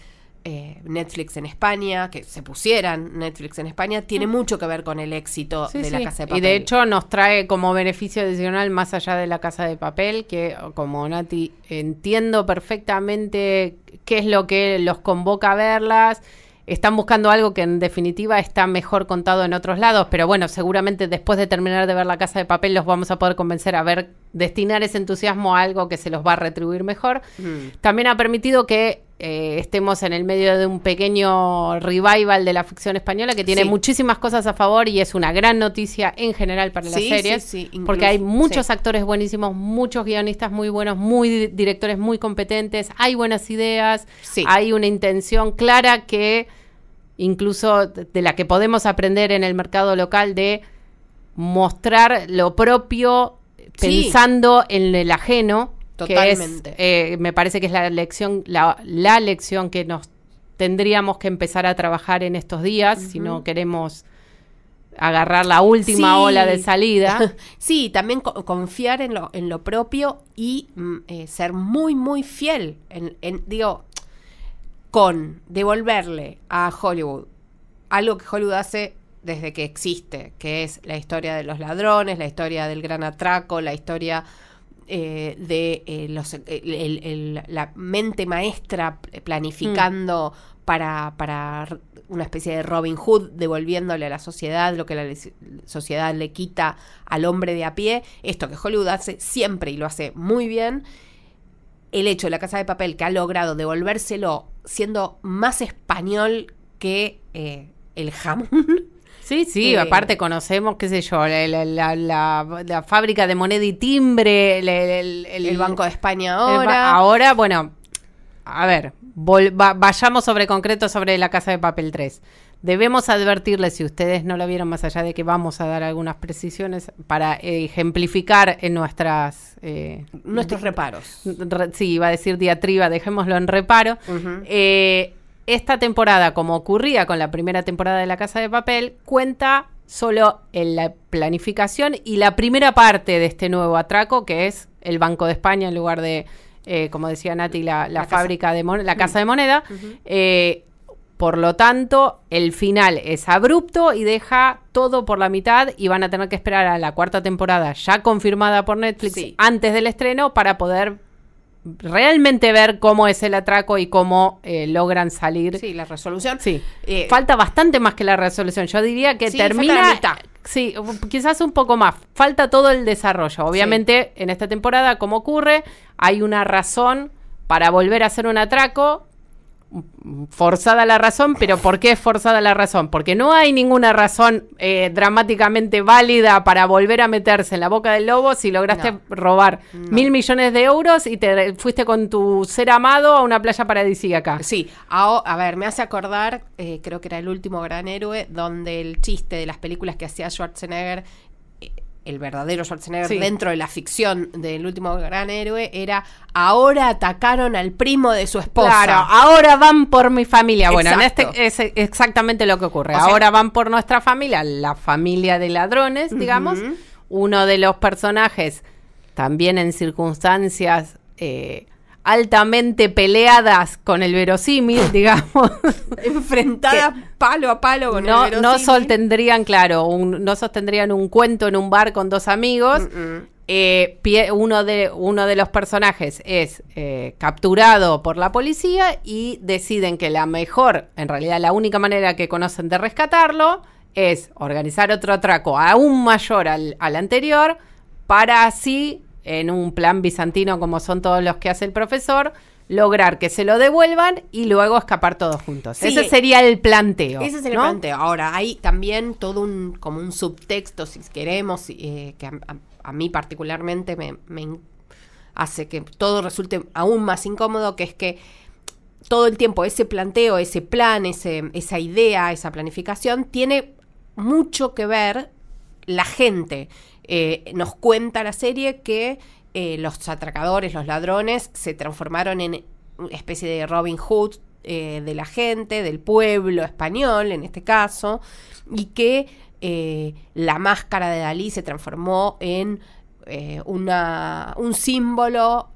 Speaker 2: eh, Netflix en España, que se pusieran Netflix en España, tiene mucho que ver con el éxito de la Casa de Papel.
Speaker 1: Y de hecho nos trae como beneficio adicional más allá de la Casa de Papel, que como Nati entiendo perfectamente qué es lo que los convoca a verlas. Están buscando algo que en definitiva está mejor contado en otros lados, pero bueno, seguramente después de terminar de ver la casa de papel los vamos a poder convencer a ver, destinar ese entusiasmo a algo que se los va a retribuir mejor. Mm. También ha permitido que eh, estemos en el medio de un pequeño revival de la ficción española que tiene
Speaker 2: Sí.
Speaker 1: muchísimas cosas a favor y es una gran noticia en general para las
Speaker 2: Sí,
Speaker 1: series,
Speaker 2: sí, incluso,
Speaker 1: porque hay muchos actores buenísimos, muchos guionistas muy buenos, muy di- directores muy competentes, hay buenas ideas,
Speaker 2: Sí.
Speaker 1: hay una intención clara que incluso de la que podemos aprender en el mercado local de mostrar lo propio pensando en el ajeno.
Speaker 2: Totalmente.
Speaker 1: Que es, eh, me parece que es la lección, la, la lección que nos tendríamos que empezar a trabajar en estos días si no queremos agarrar la última
Speaker 2: Sí.
Speaker 1: ola de salida.
Speaker 2: Sí, también co- confiar en lo, en lo propio y mm, eh, ser muy, muy fiel. En, en- digo, con devolverle a Hollywood algo que Hollywood hace desde que existe, que es la historia de los ladrones, la historia del gran atraco, la historia eh, de eh, los, el- el- el- la mente maestra planificando para, para r- una especie de Robin Hood, devolviéndole a la sociedad lo que la le- sociedad le quita al hombre de a pie. Esto que Hollywood hace siempre y lo hace muy bien. El hecho de la casa de papel que ha logrado devolvérselo siendo más español que eh, el jamón.
Speaker 1: Sí, sí,
Speaker 2: Eh,
Speaker 1: aparte conocemos, qué sé yo, la, la- la- la- la fábrica de moneda y timbre, el, el- el-
Speaker 2: el Banco de España ahora.
Speaker 1: ahora, bueno, a ver, va- vayamos sobre concreto sobre la Casa de Papel 3. Debemos advertirles, si ustedes no lo vieron más allá de que vamos a dar algunas precisiones para ejemplificar en nuestras... eh,
Speaker 2: Nuestros reparos.
Speaker 1: re- sí, iba a decir diatriba, dejémoslo en reparo. Eh, esta temporada, como ocurría con la primera temporada de La Casa de Papel, cuenta solo en la planificación y la primera parte de este nuevo atraco, que es el Banco de España en lugar de, eh, como decía Nati, la, la
Speaker 2: La casa.
Speaker 1: fábrica de mon- la casa de moneda. Eh, por lo tanto, el final es abrupto y deja todo por la mitad y van a tener que esperar a la cuarta temporada ya confirmada por Netflix
Speaker 2: Sí.
Speaker 1: antes del estreno para poder realmente ver cómo es el atraco y cómo eh, logran salir.
Speaker 2: Sí, la resolución.
Speaker 1: Sí.
Speaker 2: Eh,
Speaker 1: falta bastante más que la resolución. Yo diría que
Speaker 2: Sí,
Speaker 1: termina. Sí, quizás un poco más. Falta todo el desarrollo. Obviamente, en esta temporada, como ocurre, hay una razón para volver a hacer un atraco. Forzada la razón, pero ¿por qué es forzada la razón? Porque no hay ninguna razón eh, dramáticamente válida para volver a meterse en la boca del lobo si lograste
Speaker 2: No.
Speaker 1: robar mil millones de euros y te fuiste con tu ser amado a una playa paradisíaca.
Speaker 2: Sí, a, a ver, me hace acordar, eh, creo que era el último gran héroe, donde el chiste de las películas que hacía Schwarzenegger, el verdadero Schwarzenegger
Speaker 1: Sí.
Speaker 2: dentro de la ficción del último gran héroe, era ahora atacaron al primo de su esposa.
Speaker 1: Claro, ahora van por mi familia. Bueno, en este es exactamente lo que ocurre.
Speaker 2: O sea-
Speaker 1: ahora van por nuestra familia, la familia de ladrones, digamos. Uno de los personajes, también en circunstancias eh, altamente peleadas con el verosímil, digamos.
Speaker 2: enfrentada palo a palo con
Speaker 1: no,
Speaker 2: el
Speaker 1: no
Speaker 2: verosímil.
Speaker 1: sostendrían, claro, un- no sostendrían un cuento en un bar con dos amigos.
Speaker 2: Mm-mm.
Speaker 1: Eh, pie- uno, de, uno de los personajes es eh, capturado por la policía y deciden que la mejor, en realidad la única manera que conocen de rescatarlo es organizar otro atraco aún mayor al, al anterior para así, en un plan bizantino como son todos los que hace el profesor, lograr que se lo devuelvan y luego escapar todos juntos.
Speaker 2: Sí.
Speaker 1: Ese sería el planteo.
Speaker 2: Ese es el
Speaker 1: ¿no?
Speaker 2: planteo. Ahora, hay también todo un, como un subtexto, si queremos, eh, que a, a- a mí particularmente me, me hace que todo resulte aún más incómodo, que es que todo el tiempo ese planteo, ese plan, ese, esa idea, esa planificación, tiene mucho que ver la gente. Eh, nos cuenta la serie que eh, los atracadores, los ladrones, se transformaron en una especie de Robin Hood eh, de la gente, del pueblo español en este caso, y que la máscara de Dalí se transformó en una, un símbolo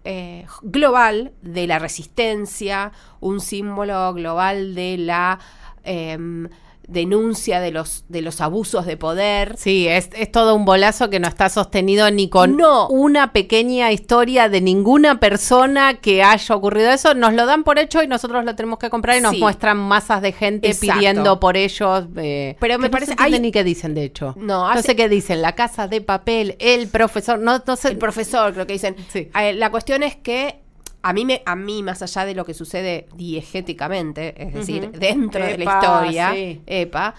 Speaker 2: global de la resistencia, un símbolo global de la em, denuncia de los, de los abusos de poder.
Speaker 1: Sí, es, es todo un bolazo que no está sostenido ni con
Speaker 2: No.
Speaker 1: una pequeña historia de ninguna persona que haya ocurrido eso. Nos lo dan por hecho y nosotros lo tenemos que comprar y nos
Speaker 2: Sí.
Speaker 1: muestran masas de gente
Speaker 2: Exacto.
Speaker 1: pidiendo por ellos. eh,
Speaker 2: Pero me
Speaker 1: que
Speaker 2: parece-
Speaker 1: No
Speaker 2: hay-
Speaker 1: ni qué dicen, de hecho.
Speaker 2: No,
Speaker 1: no sé qué dicen. La casa de papel, el profesor. No, no sé.
Speaker 2: El profesor, creo que dicen.
Speaker 1: Sí.
Speaker 2: Eh, la cuestión es que a mí, me, a mí, más allá de lo que sucede diegéticamente, es decir, dentro de la historia,
Speaker 1: sí.
Speaker 2: epa,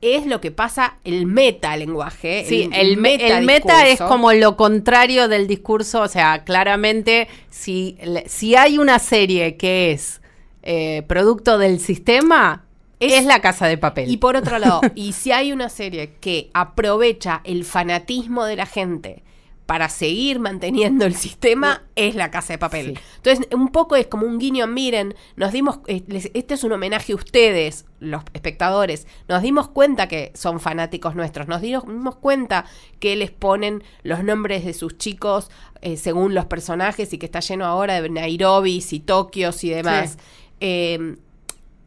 Speaker 2: es lo que pasa el metalenguaje.
Speaker 1: Sí, el, me- el meta es como lo contrario del discurso, o sea, claramente si, si hay una serie que es eh, producto del sistema, es, la casa de papel.
Speaker 2: Y por otro lado, y si hay una serie que aprovecha el fanatismo de la gente para seguir manteniendo el sistema, es la casa de papel.
Speaker 1: Sí.
Speaker 2: Entonces, un poco es como un guiño, miren, nos dimos, eh, este es un homenaje a ustedes, los espectadores, nos dimos cuenta que son fanáticos nuestros, nos dimos, dimos cuenta que les ponen los nombres de sus chicos eh, según los personajes y que está lleno ahora de Nairobi y Tokios y demás.
Speaker 1: Sí.
Speaker 2: Eh,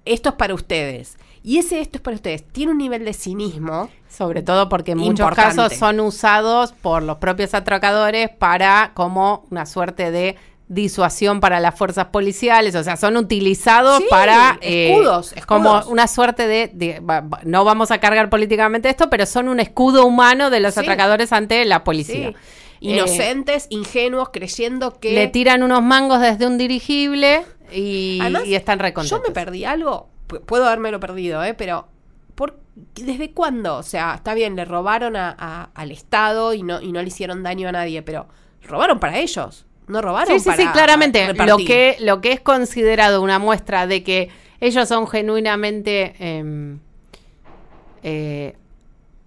Speaker 2: esto es para ustedes. Y ese esto es para ustedes. Tiene un nivel de cinismo.
Speaker 1: Sobre todo porque en muchos
Speaker 2: Importante.
Speaker 1: casos son usados por los propios atracadores para como una suerte de disuasión para las fuerzas policiales, o sea, son utilizados
Speaker 2: Sí,
Speaker 1: para eh,
Speaker 2: escudos, escudos.
Speaker 1: como una suerte de, no vamos a cargar políticamente esto, pero son un escudo humano de los
Speaker 2: Sí.
Speaker 1: atracadores ante la policía.
Speaker 2: Sí. Inocentes, ingenuos, creyendo que.
Speaker 1: Le tiran unos mangos desde un dirigible y,
Speaker 2: Además,
Speaker 1: y están recontentos.
Speaker 2: Yo me perdí algo. Pu- Puedo habérmelo perdido, ¿eh? Pero. ¿por, ¿Desde cuándo? O sea, está bien, le robaron a- a- al Estado y no, y no le hicieron daño a nadie, pero robaron para ellos. No robaron
Speaker 1: Sí, sí,
Speaker 2: para
Speaker 1: sí, claramente. Lo que, lo que es considerado una muestra de que ellos son genuinamente em, eh,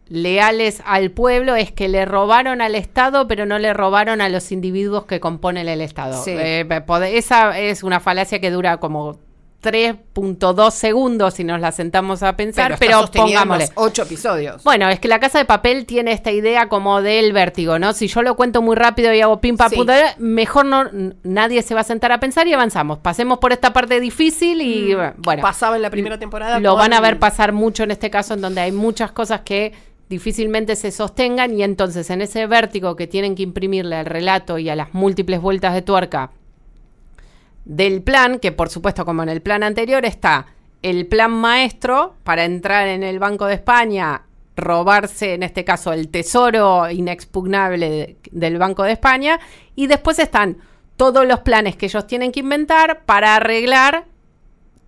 Speaker 1: leales al pueblo es que le robaron al Estado, pero no le robaron a los individuos que componen el Estado.
Speaker 2: Sí.
Speaker 1: Eh, esa es una falacia que dura como 3.2 segundos si nos la sentamos a pensar, pero,
Speaker 2: en
Speaker 1: pongámosle.
Speaker 2: ocho episodios.
Speaker 1: Bueno, es que la casa de papel tiene esta idea como del vértigo, ¿no? Si yo lo cuento muy rápido y hago pim pam
Speaker 2: Sí.
Speaker 1: mejor no nadie se va a sentar a pensar y avanzamos. Pasemos por esta parte difícil y bueno,
Speaker 2: Pasaba en la primera temporada.
Speaker 1: lo van a ver pasar mucho en este caso en donde hay muchas cosas que difícilmente se sostengan y entonces en ese vértigo que tienen que imprimirle al relato y a las múltiples vueltas de tuerca del plan, que por supuesto como en el plan anterior está el plan maestro para entrar en el Banco de España, robarse en este caso el tesoro inexpugnable de- del Banco de España y después están todos los planes que ellos tienen que inventar para arreglar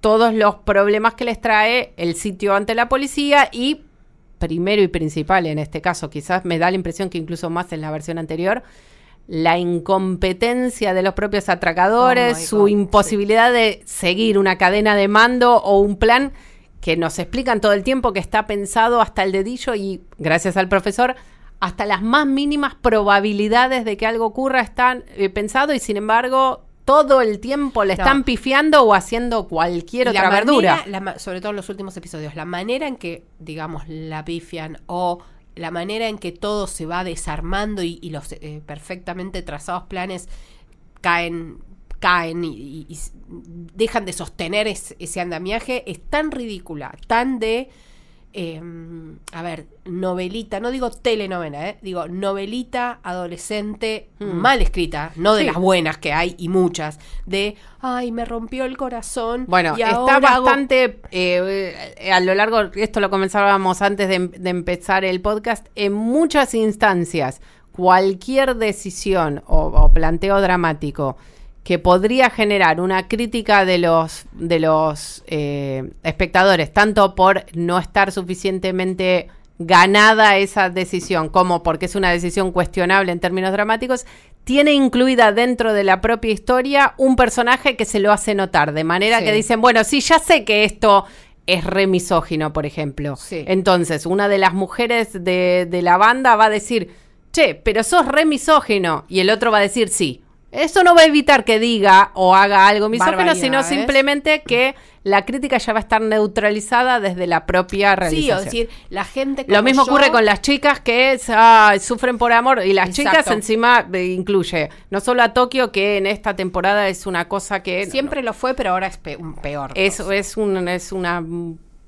Speaker 1: todos los problemas que les trae el sitio ante la policía y primero y principal en este caso, quizás me da la impresión que incluso más en la versión anterior, la incompetencia de los propios atracadores,
Speaker 2: Oh
Speaker 1: su
Speaker 2: God,
Speaker 1: imposibilidad de seguir una cadena de mando o un plan que nos explican todo el tiempo que está pensado hasta el dedillo y gracias al profesor hasta las más mínimas probabilidades de que algo ocurra están eh, pensado y sin embargo todo el tiempo le
Speaker 2: No.
Speaker 1: están pifiando o haciendo cualquier otra
Speaker 2: la
Speaker 1: verdura.
Speaker 2: la sobre todo en los últimos episodios, la manera en que, digamos, la pifian o la manera en que todo se va desarmando y, los eh, perfectamente trazados planes caen caen y, y- dejan de sostener es- ese andamiaje es tan ridícula, tan de eh, a ver, novelita, no digo telenovela, eh, digo novelita adolescente
Speaker 1: Mm.
Speaker 2: mal escrita, no de
Speaker 1: Sí.
Speaker 2: las buenas que hay y muchas, de ay, me rompió el corazón.
Speaker 1: Bueno,
Speaker 2: y
Speaker 1: está
Speaker 2: ahora hago-".
Speaker 1: bastante, eh, eh, a lo largo, esto lo comenzábamos antes de, de empezar el podcast, en muchas instancias, cualquier decisión o, o planteo dramático que podría generar una crítica de los, de los eh, espectadores, tanto por no estar suficientemente ganada esa decisión, como porque es una decisión cuestionable en términos dramáticos, tiene incluida dentro de la propia historia un personaje que se lo hace notar, de manera
Speaker 2: Sí.
Speaker 1: que dicen, bueno, sí, ya sé que esto es re misógino, por ejemplo.
Speaker 2: Sí.
Speaker 1: Entonces, una de las mujeres de, de la banda va a decir, che, pero sos re misógino, y el otro va a decir sí. Eso no va a evitar que diga o haga algo misógino, sino simplemente que la crítica ya va a estar neutralizada desde la propia
Speaker 2: Sí,
Speaker 1: realización.
Speaker 2: o decir, la gente
Speaker 1: Lo
Speaker 2: como
Speaker 1: mismo
Speaker 2: yo-
Speaker 1: ocurre con las chicas que es, ah, sufren por amor y las
Speaker 2: Exacto.
Speaker 1: chicas encima eh, incluye no solo a Tokio que en esta temporada es una cosa que
Speaker 2: Siempre lo fue, pero ahora es peor.
Speaker 1: es, es un es una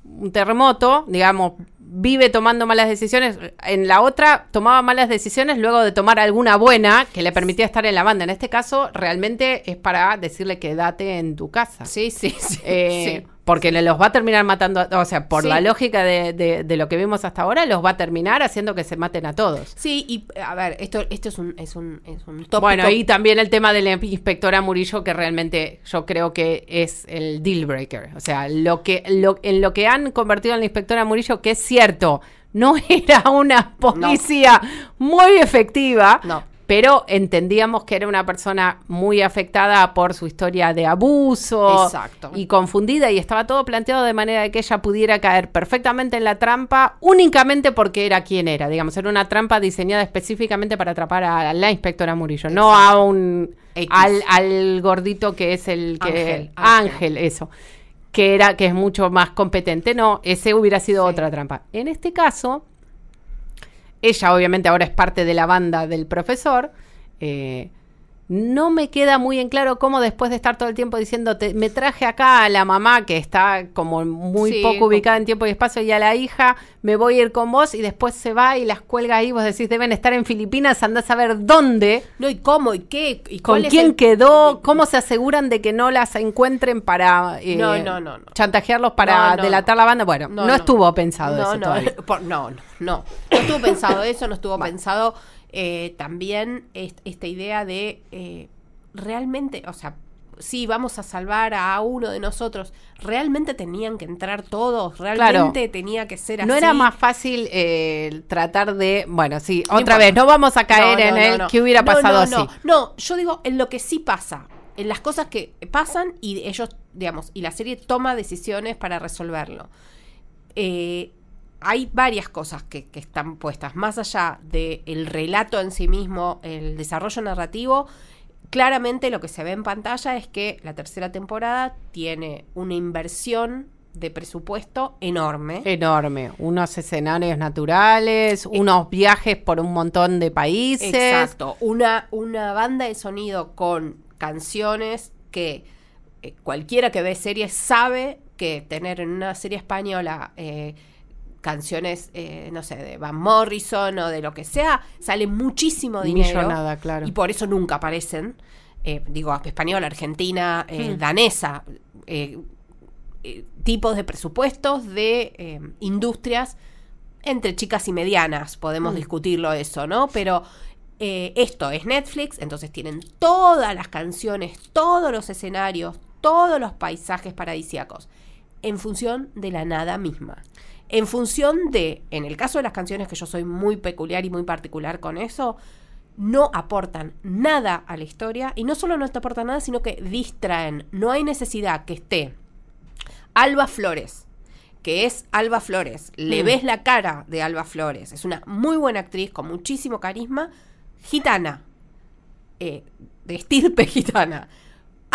Speaker 1: un terremoto, digamos, vive tomando malas decisiones. En la otra tomaba malas decisiones luego de tomar alguna buena que le permitía estar en la banda. En este caso, realmente es para decirle quédate en tu casa.
Speaker 2: Sí, sí, sí.
Speaker 1: Eh,
Speaker 2: sí.
Speaker 1: Porque los va a terminar matando, a- o sea, por
Speaker 2: Sí.
Speaker 1: la lógica de, de- de lo que vimos hasta ahora, los va a terminar haciendo que se maten a todos.
Speaker 2: Sí, y a ver, esto, esto es un, es un, es un tópico.
Speaker 1: Bueno, y también el tema de la inspectora Murillo, que realmente yo creo que es el deal breaker. O sea, lo que, lo, en lo que han convertido en la inspectora Murillo, que es cierto, no era una policía muy efectiva.
Speaker 2: No.
Speaker 1: Pero entendíamos que era una persona muy afectada por su historia de abuso
Speaker 2: Exacto.
Speaker 1: y confundida y estaba todo planteado de manera de que ella pudiera caer perfectamente en la trampa únicamente porque era quien era, digamos, era una trampa diseñada específicamente para atrapar a la inspectora Murillo, no a un al, al gordito que es el que
Speaker 2: Ángel,
Speaker 1: Ángel,
Speaker 2: Ángel.
Speaker 1: eso, que era que es mucho más competente, no, ese hubiera sido
Speaker 2: Sí.
Speaker 1: otra trampa. En este caso, ella obviamente ahora es parte de la banda del profesor. eh, no me queda muy en claro cómo después de estar todo el tiempo diciendo, "Te- me traje acá a la mamá que está como muy
Speaker 2: Sí,
Speaker 1: poco ubicada en tiempo y espacio y a la hija, me voy a ir con vos y después se va y las cuelga ahí, vos decís, deben estar en Filipinas, andás a ver dónde,
Speaker 2: No, y cómo, y qué, y
Speaker 1: con quién
Speaker 2: el-
Speaker 1: quedó, cómo se aseguran de que no las encuentren para eh,
Speaker 2: No, no, no, no.
Speaker 1: chantajearlos para delatar la banda. Bueno, no, estuvo pensado eso
Speaker 2: no, no, no, no. No estuvo pensado eso, no estuvo pensado eh, también est- esta idea de eh, realmente, o sea, sí, vamos a salvar a uno de nosotros. ¿Realmente tenían que entrar todos? ¿Realmente tenía que ser así?
Speaker 1: ¿No era más fácil eh, tratar de, bueno, sí,
Speaker 2: No
Speaker 1: otra
Speaker 2: importa.
Speaker 1: vez, no vamos a caer
Speaker 2: No, no,
Speaker 1: en el que hubiera pasado así?
Speaker 2: No, no, yo digo en lo que sí pasa, en las cosas que pasan y ellos, digamos, y la serie toma decisiones para resolverlo. Eh, hay varias cosas que, que están puestas, más allá del relato en sí mismo, el desarrollo narrativo. Claramente lo que se ve en pantalla es que la tercera temporada tiene una inversión de presupuesto enorme.
Speaker 1: Enorme. Unos escenarios naturales, unos viajes por un montón de países.
Speaker 2: Exacto. Una, una banda de sonido con canciones que eh, cualquiera que ve series sabe que tener en una serie española eh, canciones, eh, no sé, de Van Morrison o de lo que sea, sale muchísimo dinero.
Speaker 1: Millonada, claro.
Speaker 2: Y por eso nunca aparecen. eh, digo, española, argentina, eh,
Speaker 1: Hmm.
Speaker 2: danesa. tipos de presupuestos de industrias entre chicas y medianas, podemos
Speaker 1: Mm.
Speaker 2: discutirlo eso, ¿no? Pero esto es Netflix, entonces tienen todas las canciones, todos los escenarios, todos los paisajes paradisíacos, en función de la nada misma. En función de, en el caso de las canciones, que yo soy muy peculiar y muy particular con eso, no aportan nada a la historia y no solo no te aportan nada, sino que distraen. No hay necesidad que esté Alba Flores, que es Alba Flores. Le
Speaker 1: Mm.
Speaker 2: ves la cara de Alba Flores. Es una muy buena actriz con muchísimo carisma. Gitana. eh, de estirpe gitana.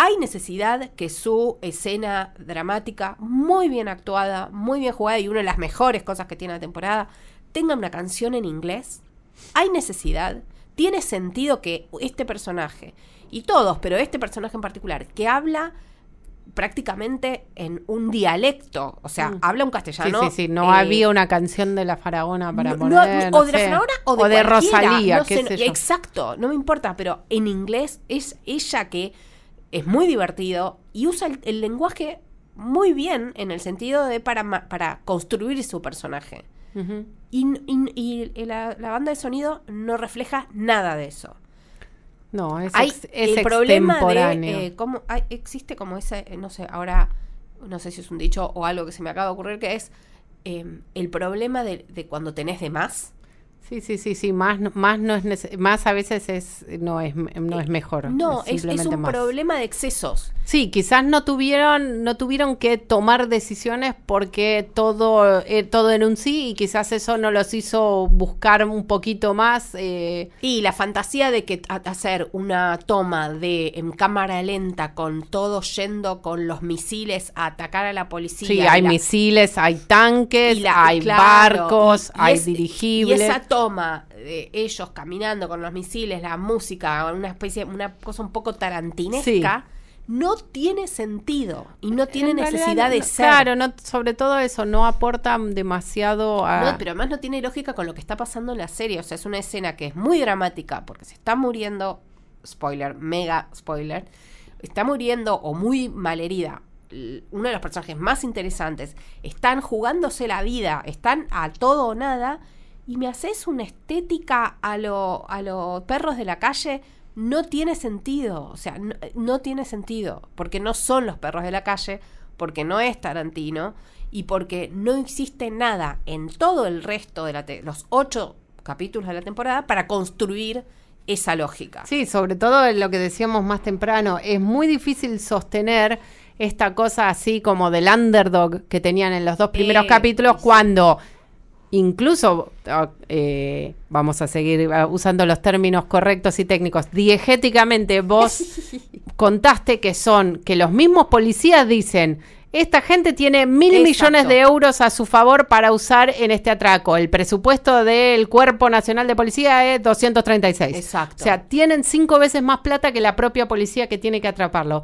Speaker 2: Hay necesidad que su escena dramática, muy bien actuada, muy bien jugada y una de las mejores cosas que tiene la temporada, tenga una canción en inglés. Hay necesidad. Tiene sentido que este personaje, y todos, pero este personaje en particular, que habla prácticamente en un dialecto, o sea,
Speaker 1: Mm.
Speaker 2: habla un
Speaker 1: Sí,
Speaker 2: castellano.
Speaker 1: sí, sí. No
Speaker 2: eh,
Speaker 1: había una canción de la faraona para
Speaker 2: no-
Speaker 1: poner.
Speaker 2: no, o de la
Speaker 1: sé.
Speaker 2: faraona o de,
Speaker 1: o de
Speaker 2: cualquiera,
Speaker 1: Rosalía,
Speaker 2: no
Speaker 1: qué
Speaker 2: sé,
Speaker 1: sé yo.
Speaker 2: Exacto, no me importa, pero en inglés es ella que es muy divertido y usa el, el lenguaje muy bien en el sentido de para, para construir su personaje. Y, y- y la, la banda de sonido no refleja nada de eso.
Speaker 1: No, es,
Speaker 2: Hay
Speaker 1: ex- es
Speaker 2: el problema de eh, cómo hay- existe como ese, eh, no sé, ahora no sé si es un dicho o algo que se me acaba de ocurrir que es eh, el problema de, de cuando tenés de más.
Speaker 1: Sí, sí, sí, sí, más, más no es más a veces es no es no es mejor.
Speaker 2: No, es, es un
Speaker 1: más.
Speaker 2: problema de excesos.
Speaker 1: Sí, quizás no tuvieron no tuvieron que tomar decisiones porque todo eh, todo en un sí y quizás eso no los hizo buscar un poquito más eh,
Speaker 2: Y la fantasía de que hacer una toma de en cámara lenta con todo yendo con los misiles a atacar a la policía.
Speaker 1: Sí, hay
Speaker 2: la-
Speaker 1: misiles, hay tanques,
Speaker 2: la-
Speaker 1: hay
Speaker 2: claro,
Speaker 1: barcos,
Speaker 2: y
Speaker 1: hay
Speaker 2: es-
Speaker 1: dirigibles.
Speaker 2: Y esa toma de ellos caminando con los misiles, la música, una especie, una cosa un poco tarantinesca, no tiene sentido y no tiene
Speaker 1: En realidad,
Speaker 2: necesidad de ser.
Speaker 1: Claro, no, sobre todo eso, no aporta demasiado a...
Speaker 2: No, pero además no tiene lógica con lo que está pasando en la serie. O sea, es una escena que es muy dramática porque se está muriendo, spoiler, mega spoiler, está muriendo o muy malherida uno de los personajes más interesantes, están jugándose la vida, están a todo o nada, y me haces una estética a los a perros de la calle, no tiene sentido. O sea, no, no tiene sentido. Porque no son los perros de la calle, porque no es Tarantino, y porque no existe nada en todo el resto de la los ocho capítulos de la temporada para construir esa lógica.
Speaker 1: Sí, sobre todo en lo que decíamos más temprano, es muy difícil sostener esta cosa así como del underdog que tenían en los dos primeros
Speaker 2: Eh,
Speaker 1: capítulos
Speaker 2: sí.
Speaker 1: cuando incluso, ah, eh, vamos a seguir ah, usando los términos correctos y técnicos, diegéticamente vos contaste que son, que los mismos policías dicen, esta gente tiene mil
Speaker 2: Exacto.
Speaker 1: millones de euros a su favor para usar en este atraco. El presupuesto del Cuerpo Nacional de Policía es 236.
Speaker 2: Exacto.
Speaker 1: O sea, tienen cinco veces más plata que la propia policía que tiene que atraparlo.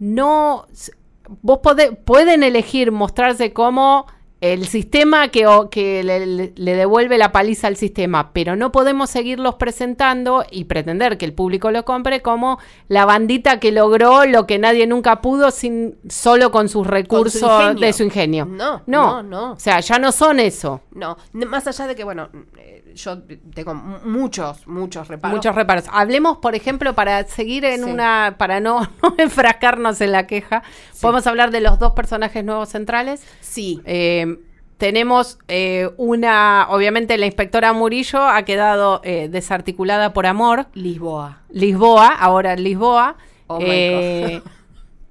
Speaker 1: No, vos podé- pueden elegir mostrarse como el sistema que, o- que le, devuelve la paliza al sistema, pero no podemos seguirlos presentando y pretender que el público lo compre como la bandita que logró lo que nadie nunca pudo sin solo con sus recursos de su ingenio.
Speaker 2: No,
Speaker 1: no,
Speaker 2: no, no.
Speaker 1: O sea, ya no son eso.
Speaker 2: No, más allá de que, bueno, eh, yo tengo muchos, muchos reparos.
Speaker 1: Muchos reparos. Hablemos, por ejemplo, para seguir en
Speaker 2: Sí.
Speaker 1: una, para no, no enfrascarnos en la queja, podemos hablar de los dos personajes nuevos centrales.
Speaker 2: Sí,
Speaker 1: Eh, tenemos eh, una, obviamente la inspectora Murillo ha quedado eh, desarticulada por amor.
Speaker 2: Lisboa.
Speaker 1: Lisboa, ahora en Lisboa.
Speaker 2: Oh
Speaker 1: Eh,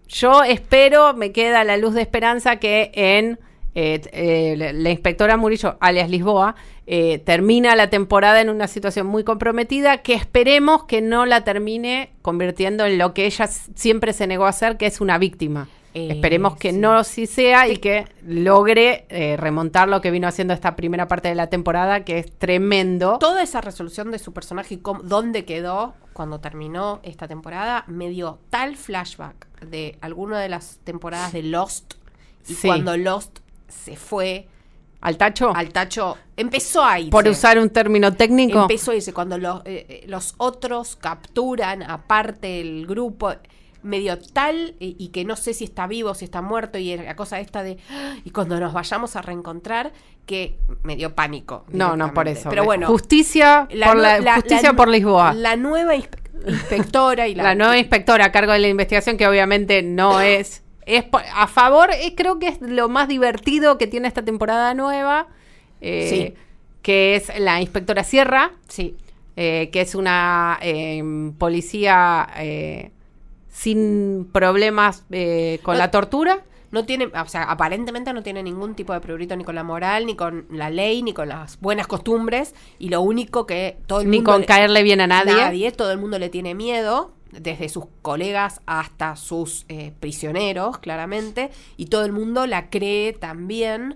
Speaker 1: yo espero, me queda la luz de esperanza que en eh, eh, la- inspectora Murillo, alias Lisboa, eh, termina la temporada en una situación muy comprometida que esperemos que no la termine convirtiendo en lo que ella siempre se negó a hacer, que es una víctima.
Speaker 2: Eh,
Speaker 1: Esperemos que
Speaker 2: sí.
Speaker 1: no sí sea y que logre eh, remontar lo que vino haciendo esta primera parte de la temporada, que es tremendo.
Speaker 2: Toda esa resolución de su personaje y cómo- dónde quedó cuando terminó esta temporada me dio tal flashback de alguna de las temporadas de Lost y
Speaker 1: Sí.
Speaker 2: cuando Lost se fue
Speaker 1: ¿Al tacho?
Speaker 2: al tacho, empezó a irse.
Speaker 1: por usar un término técnico.
Speaker 2: Empezó a irse cuando los, eh, eh, los otros capturan aparte el grupo medio tal y, y que no sé si está vivo, si está muerto y la cosa esta de y cuando nos vayamos a reencontrar que me dio pánico.
Speaker 1: No, no, por eso.
Speaker 2: Pero bueno,
Speaker 1: Justicia por, la, justicia por Lisboa. La,
Speaker 2: La nueva inspe- inspectora y la,
Speaker 1: nueva inspectora a cargo de la investigación, que obviamente no es. Es a favor, eh, creo que es lo más divertido que tiene esta temporada nueva. eh,
Speaker 2: Sí.
Speaker 1: Que es la inspectora Sierra,
Speaker 2: Sí,
Speaker 1: eh, que es una eh, policía eh, sin problemas eh, con
Speaker 2: No-
Speaker 1: la tortura.
Speaker 2: no tiene, o sea, aparentemente no tiene ningún tipo de prurito ni con la moral, ni con la ley, ni con las buenas costumbres. Y lo único que todo el
Speaker 1: Ni
Speaker 2: mundo.
Speaker 1: con
Speaker 2: le-
Speaker 1: caerle bien a nadie.
Speaker 2: todo el mundo le tiene miedo, desde sus colegas hasta sus eh, prisioneros, claramente. Y todo el mundo la cree también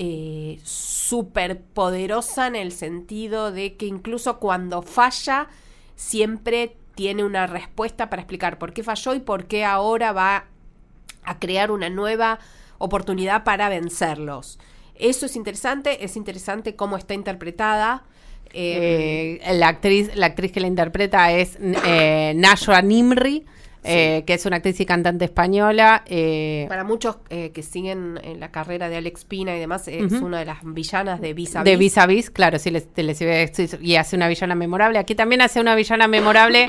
Speaker 2: eh, súper poderosa en el sentido de que incluso cuando falla, siempre tiene una respuesta para explicar por qué falló y por qué ahora va a crear una nueva oportunidad para vencerlos. Eso es interesante, es interesante cómo está interpretada. Eh,
Speaker 1: Eh, la actriz la actriz que la interpreta es eh, Nashua Nimri, eh, que es una actriz y cantante española. eh,
Speaker 2: para muchos eh, que siguen en la carrera de Alex Pina y demás, es una de las villanas de Vis a
Speaker 1: de
Speaker 2: Vis.
Speaker 1: vis a vis, claro, sí, les, te- les y hace una villana memorable. Aquí también hace una villana memorable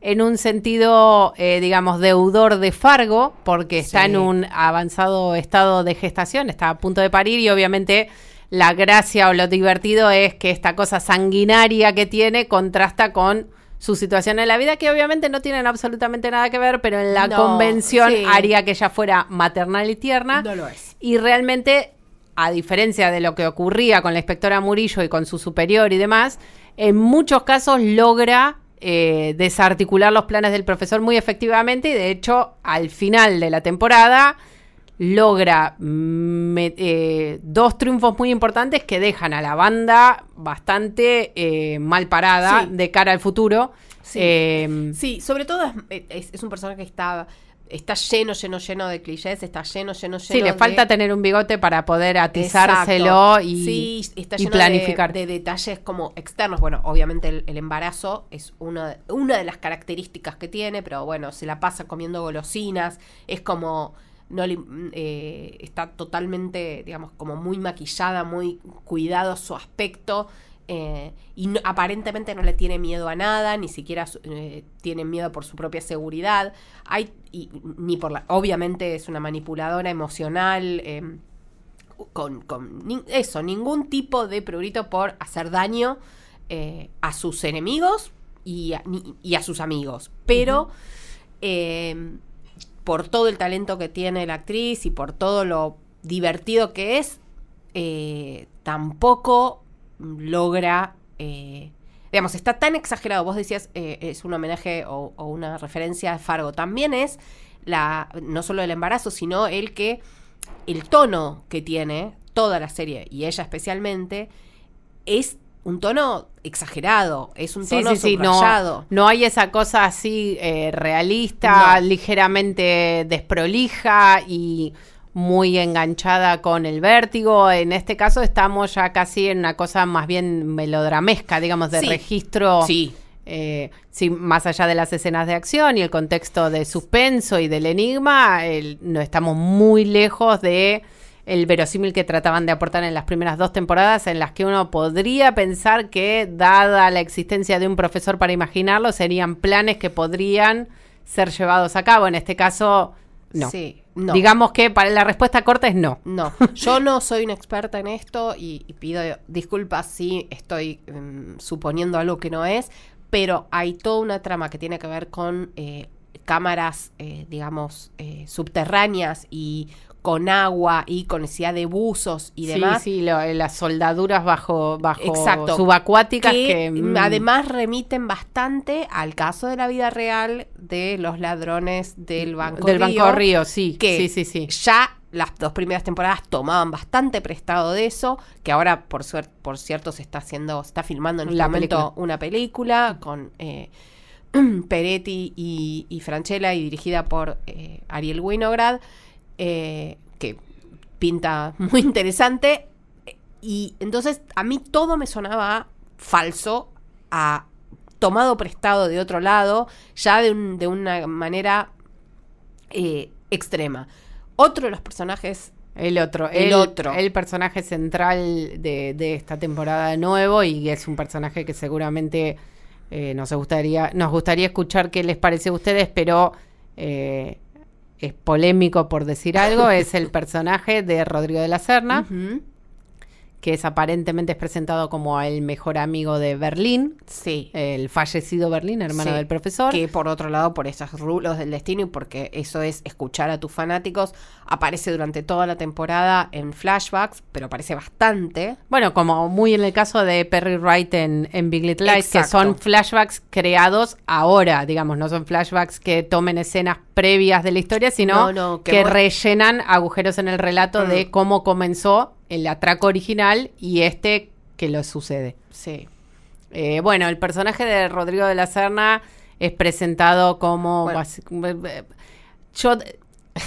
Speaker 1: en un sentido, eh, digamos, deudor de Fargo, porque está
Speaker 2: Sí.
Speaker 1: en un avanzado estado de gestación, está a punto de parir y obviamente la gracia o lo divertido es que esta cosa sanguinaria que tiene contrasta con su situación en la vida, que obviamente no tienen absolutamente nada que ver, pero en la
Speaker 2: No,
Speaker 1: convención
Speaker 2: sí.
Speaker 1: haría que ella fuera maternal y tierna.
Speaker 2: No lo es.
Speaker 1: Y realmente, a diferencia de lo que ocurría con la inspectora Murillo y con su superior y demás, en muchos casos logra eh, desarticular los planes del profesor muy efectivamente y de hecho al final de la temporada logra mm, me- eh, dos triunfos muy importantes que dejan a la banda bastante eh, mal parada
Speaker 2: Sí.
Speaker 1: de cara al futuro.
Speaker 2: Sí.
Speaker 1: Eh,
Speaker 2: Sí, sobre todo es, es- es un personaje que está, está lleno, lleno, lleno de clichés, está lleno, lleno, lleno
Speaker 1: sí, le
Speaker 2: de-
Speaker 1: falta tener un bigote para poder atizárselo
Speaker 2: Exacto.
Speaker 1: y,
Speaker 2: Sí, está
Speaker 1: y
Speaker 2: lleno
Speaker 1: planificar.
Speaker 2: De, de detalles como externos. Bueno, obviamente el, el embarazo es una, una de las características que tiene, pero bueno, se la pasa comiendo golosinas. Es como no le- mm, eh, está totalmente, digamos, como muy maquillada, muy cuidado su aspecto. eh, y no- aparentemente no le tiene miedo a nada, ni siquiera eh, tiene miedo por su propia seguridad. Hay, y, ni por la, obviamente es una manipuladora emocional. eh, con, con eso, ningún tipo de prurito por hacer daño eh, a sus enemigos y a, ni- y a sus amigos. Pero por todo el talento que tiene la actriz y por todo lo divertido que es, eh, tampoco logra... eh, digamos, está tan exagerado. Vos decías, eh, es un homenaje o, o una referencia a Fargo. También es la no solo el embarazo, sino el que el tono que tiene toda la serie y ella especialmente es un tono exagerado, es un tono
Speaker 1: sí, sí, no, hay esa cosa así eh, realista,
Speaker 2: No.
Speaker 1: ligeramente desprolija y muy enganchada con el vértigo. En este caso estamos ya casi en una cosa más bien melodramesca, digamos, de registro.
Speaker 2: Sí.
Speaker 1: Eh, sí, más allá de las escenas de acción y el contexto de suspenso y del enigma, el- no estamos muy lejos de el verosímil que trataban de aportar en las primeras dos temporadas, en las que uno podría pensar que, dada la existencia de un profesor para imaginarlo, serían planes que podrían ser llevados a cabo. En este caso, no.
Speaker 2: Sí, no.
Speaker 1: Digamos que para la respuesta corta es no.
Speaker 2: No, yo no soy una experta en esto y, y pido disculpas si estoy mm, suponiendo algo que no es, pero hay toda una trama que tiene que ver con eh, cámaras, eh, digamos, eh, subterráneas y con agua y con necesidad de buzos y
Speaker 1: Sí,
Speaker 2: demás.
Speaker 1: sí, lo- las soldaduras bajo, bajo
Speaker 2: Exacto.
Speaker 1: subacuáticas
Speaker 2: que,
Speaker 1: que, mm,
Speaker 2: además remiten bastante al caso de la vida real de los ladrones del Banco
Speaker 1: del
Speaker 2: Río,
Speaker 1: Banco Río, sí,
Speaker 2: que
Speaker 1: sí, sí, sí.
Speaker 2: ya las dos primeras temporadas tomaban bastante prestado de eso, que ahora por suer- por cierto se está haciendo, se está filmando en este
Speaker 1: La
Speaker 2: momento
Speaker 1: película.
Speaker 2: una película con eh, Peretti y, y Franchella y dirigida por eh, Ariel Winograd, eh, que pinta muy interesante. Y entonces a mí todo me sonaba falso, a tomado prestado de otro lado, ya de, un- de una manera eh, extrema. Otro de los personajes,
Speaker 1: El otro,
Speaker 2: El otro.
Speaker 1: El personaje central de, de esta temporada de nuevo y es un personaje que seguramente eh, nos gustaría, nos gustaría escuchar qué les parece a ustedes, pero eh, es polémico por decir algo, es el personaje de Rodrigo de la Serna, que es aparentemente es presentado como el mejor amigo de Berlín,
Speaker 2: sí,
Speaker 1: el fallecido Berlín, hermano
Speaker 2: Sí,
Speaker 1: del profesor.
Speaker 2: que por otro lado, por esos rulos del destino y porque eso es escuchar a tus fanáticos, aparece durante toda la temporada en flashbacks, pero aparece bastante.
Speaker 1: Bueno, como muy en el caso de Perry Wright en, en Big Little Lies, que son flashbacks creados ahora, digamos, no son flashbacks que tomen escenas previas de la historia, sino
Speaker 2: No, no, que
Speaker 1: rellenan agujeros en el relato
Speaker 2: Mm.
Speaker 1: de cómo comenzó el atraco original y este que lo sucede.
Speaker 2: Sí.
Speaker 1: Eh, bueno, el personaje de Rodrigo de la Serna es presentado como...
Speaker 2: Bueno.
Speaker 1: Yo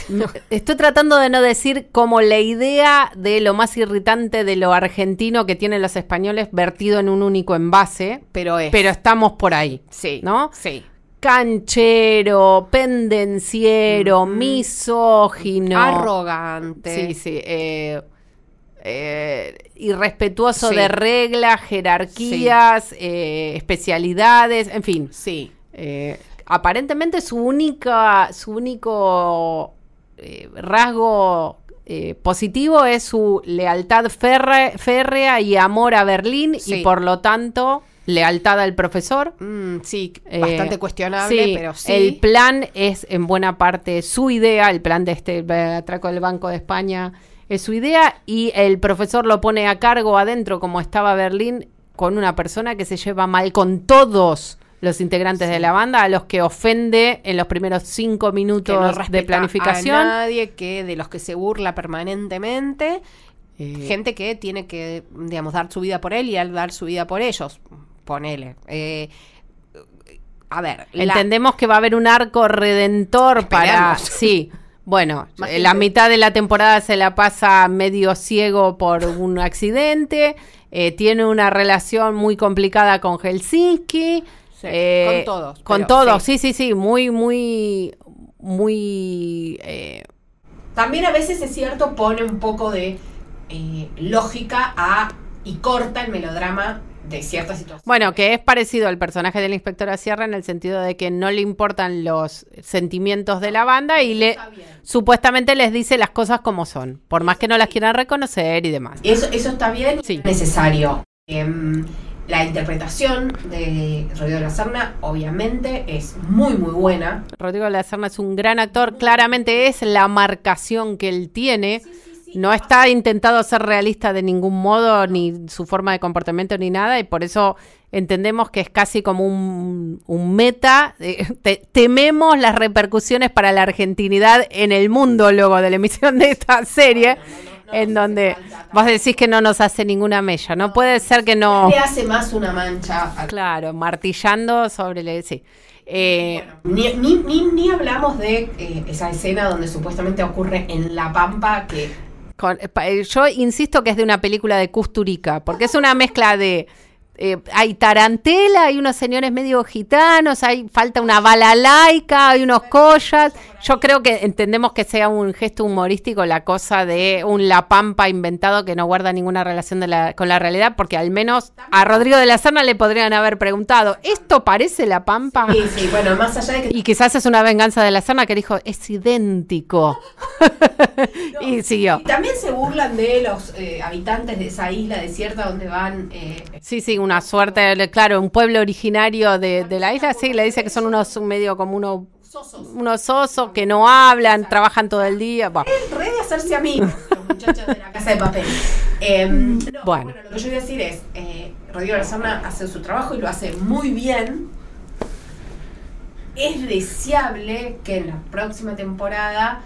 Speaker 1: no, estoy tratando de no decir como la idea de lo más irritante de lo argentino que tienen los españoles vertido en un único envase,
Speaker 2: Pero es.
Speaker 1: pero estamos por ahí.
Speaker 2: sí.
Speaker 1: ¿no?
Speaker 2: Sí.
Speaker 1: Canchero, pendenciero,
Speaker 2: Ujú.
Speaker 1: misógino.
Speaker 2: Arrogante.
Speaker 1: Sí, sí. eh, eh, irrespetuoso
Speaker 2: Sí.
Speaker 1: de reglas, jerarquías, eh, especialidades, en fin.
Speaker 2: Sí.
Speaker 1: Eh, aparentemente su única, su único eh, rasgo positivo es su lealtad férre- férrea y amor a Berlín
Speaker 2: Sí.
Speaker 1: y por lo tanto lealtad al profesor.
Speaker 2: Mm, sí,
Speaker 1: Eh,
Speaker 2: bastante cuestionable,
Speaker 1: sí,
Speaker 2: pero sí.
Speaker 1: El plan es en buena parte su idea, el plan de este atraco del Banco de España es su idea y el profesor lo pone a cargo adentro como estaba Berlín con una persona que se lleva mal con todos los integrantes de la banda, a los que ofende en los primeros cinco minutos
Speaker 2: no
Speaker 1: de planificación.
Speaker 2: A nadie que de los que se burla permanentemente.
Speaker 1: Eh,
Speaker 2: Gente que tiene que, digamos, dar su vida por él y al dar su vida por ellos. Ponele. Eh, a ver. la-
Speaker 1: Entendemos que va a haber un arco redentor para... Sí. Bueno, eh, la mitad de la temporada se la pasa medio ciego por un accidente. eh, tiene una relación muy complicada con Helsinki.
Speaker 2: Sí,
Speaker 1: eh,
Speaker 2: con todos,
Speaker 1: Con todos,
Speaker 2: sí.
Speaker 1: sí, sí, sí. Muy, muy, muy... eh,
Speaker 2: también a veces es cierto, pone un poco de eh, lógica a y corta el melodrama de ciertas situaciones.
Speaker 1: Bueno, que es parecido al personaje de la inspectora Sierra en el sentido de que no le importan los sentimientos de la banda y le supuestamente les dice las cosas como son, por más que no las quieran reconocer y demás.
Speaker 2: Eso, eso está bien,
Speaker 1: Sí.
Speaker 2: es necesario. Em, la interpretación de Rodrigo de la Serna, obviamente, es muy, muy buena.
Speaker 1: Rodrigo de la Serna es un gran actor, claramente es la marcación que él tiene. No está intentado ser realista de ningún modo, ni su forma de comportamiento, ni nada, y por eso entendemos que es casi como un, un meta. eh, te- tememos las repercusiones para la argentinidad en el mundo luego de la emisión de esta serie, en donde vos decís que no nos hace ninguna mella. No puede ser que no.
Speaker 2: Le hace más una mancha.
Speaker 1: Claro, martillando sobre el. Sí. Eh,
Speaker 2: Ni, ni, ni, ni hablamos de eh, esa escena donde supuestamente ocurre en La Pampa, que
Speaker 1: Con- eh, yo insisto que es de una película de Custurica, porque es una mezcla de. eh, hay tarantela, hay unos señores medio gitanos, hay falta una balalaica, hay unos collas. Yo creo que entendemos que sea un gesto humorístico la cosa de un La Pampa inventado que no guarda ninguna relación de la- con la realidad, porque al menos a Rodrigo de la Serna le podrían haber preguntado, ¿esto parece La Pampa?
Speaker 2: sí, sí, bueno, más allá de que
Speaker 1: Y quizás es una venganza de la Serna que dijo, es idéntico. y siguió.
Speaker 2: Y también se burlan de los eh, habitantes de esa isla desierta donde van. eh,
Speaker 1: Sí, sí, una suerte, claro, un pueblo originario de, de la isla, sí, le dice que son unos un medio como unos,
Speaker 2: sosos.
Speaker 1: unos osos que no hablan, trabajan todo el día. Bueno,
Speaker 2: Re de hacerse amigos, los muchachos de la casa de papel. Eh, no,
Speaker 1: Bueno.
Speaker 2: bueno. lo que yo voy a decir es: eh, Rodrigo Larzana hace su trabajo y lo hace muy bien. Es deseable que en la próxima temporada,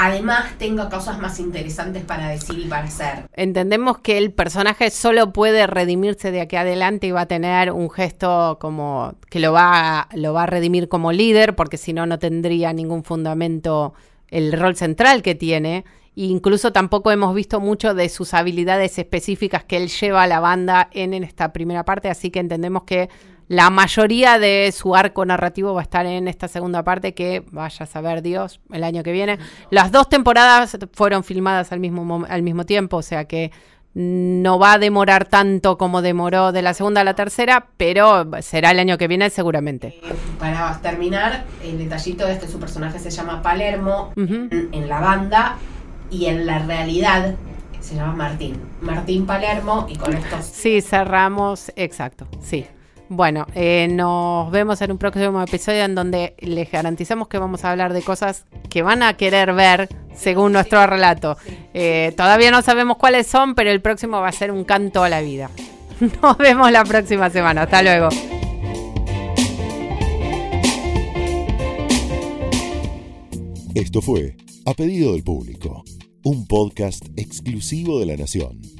Speaker 2: además, tenga cosas más interesantes para decir y para hacer.
Speaker 1: entendemos que el personaje solo puede redimirse de aquí adelante y va a tener un gesto como que lo va, lo va a redimir como líder, porque si no, no tendría ningún fundamento el rol central que tiene. Incluso tampoco hemos visto mucho de sus habilidades específicas que él lleva a la banda en esta primera parte, así que entendemos que la mayoría de su arco narrativo va a estar en esta segunda parte que vaya a saber Dios el año que viene. Las dos temporadas fueron filmadas al mismo, al mismo tiempo, o sea que no va a demorar tanto como demoró de la segunda a la tercera, pero será el año que viene seguramente.
Speaker 2: Eh, para terminar, el detallito es que su personaje se llama Palermo en, en la banda y en la realidad se llama Martín. Martín Palermo y con esto
Speaker 1: Sí, cerramos, exacto, sí. Bueno, eh, nos vemos en un próximo episodio en donde les garantizamos que vamos a hablar de cosas que van a querer ver según nuestro relato. Eh, todavía no sabemos cuáles son, pero el próximo va a ser un canto a la vida. Nos vemos la próxima semana. Hasta luego.
Speaker 3: Esto fue A Pedido del Público, un podcast exclusivo de La Nación.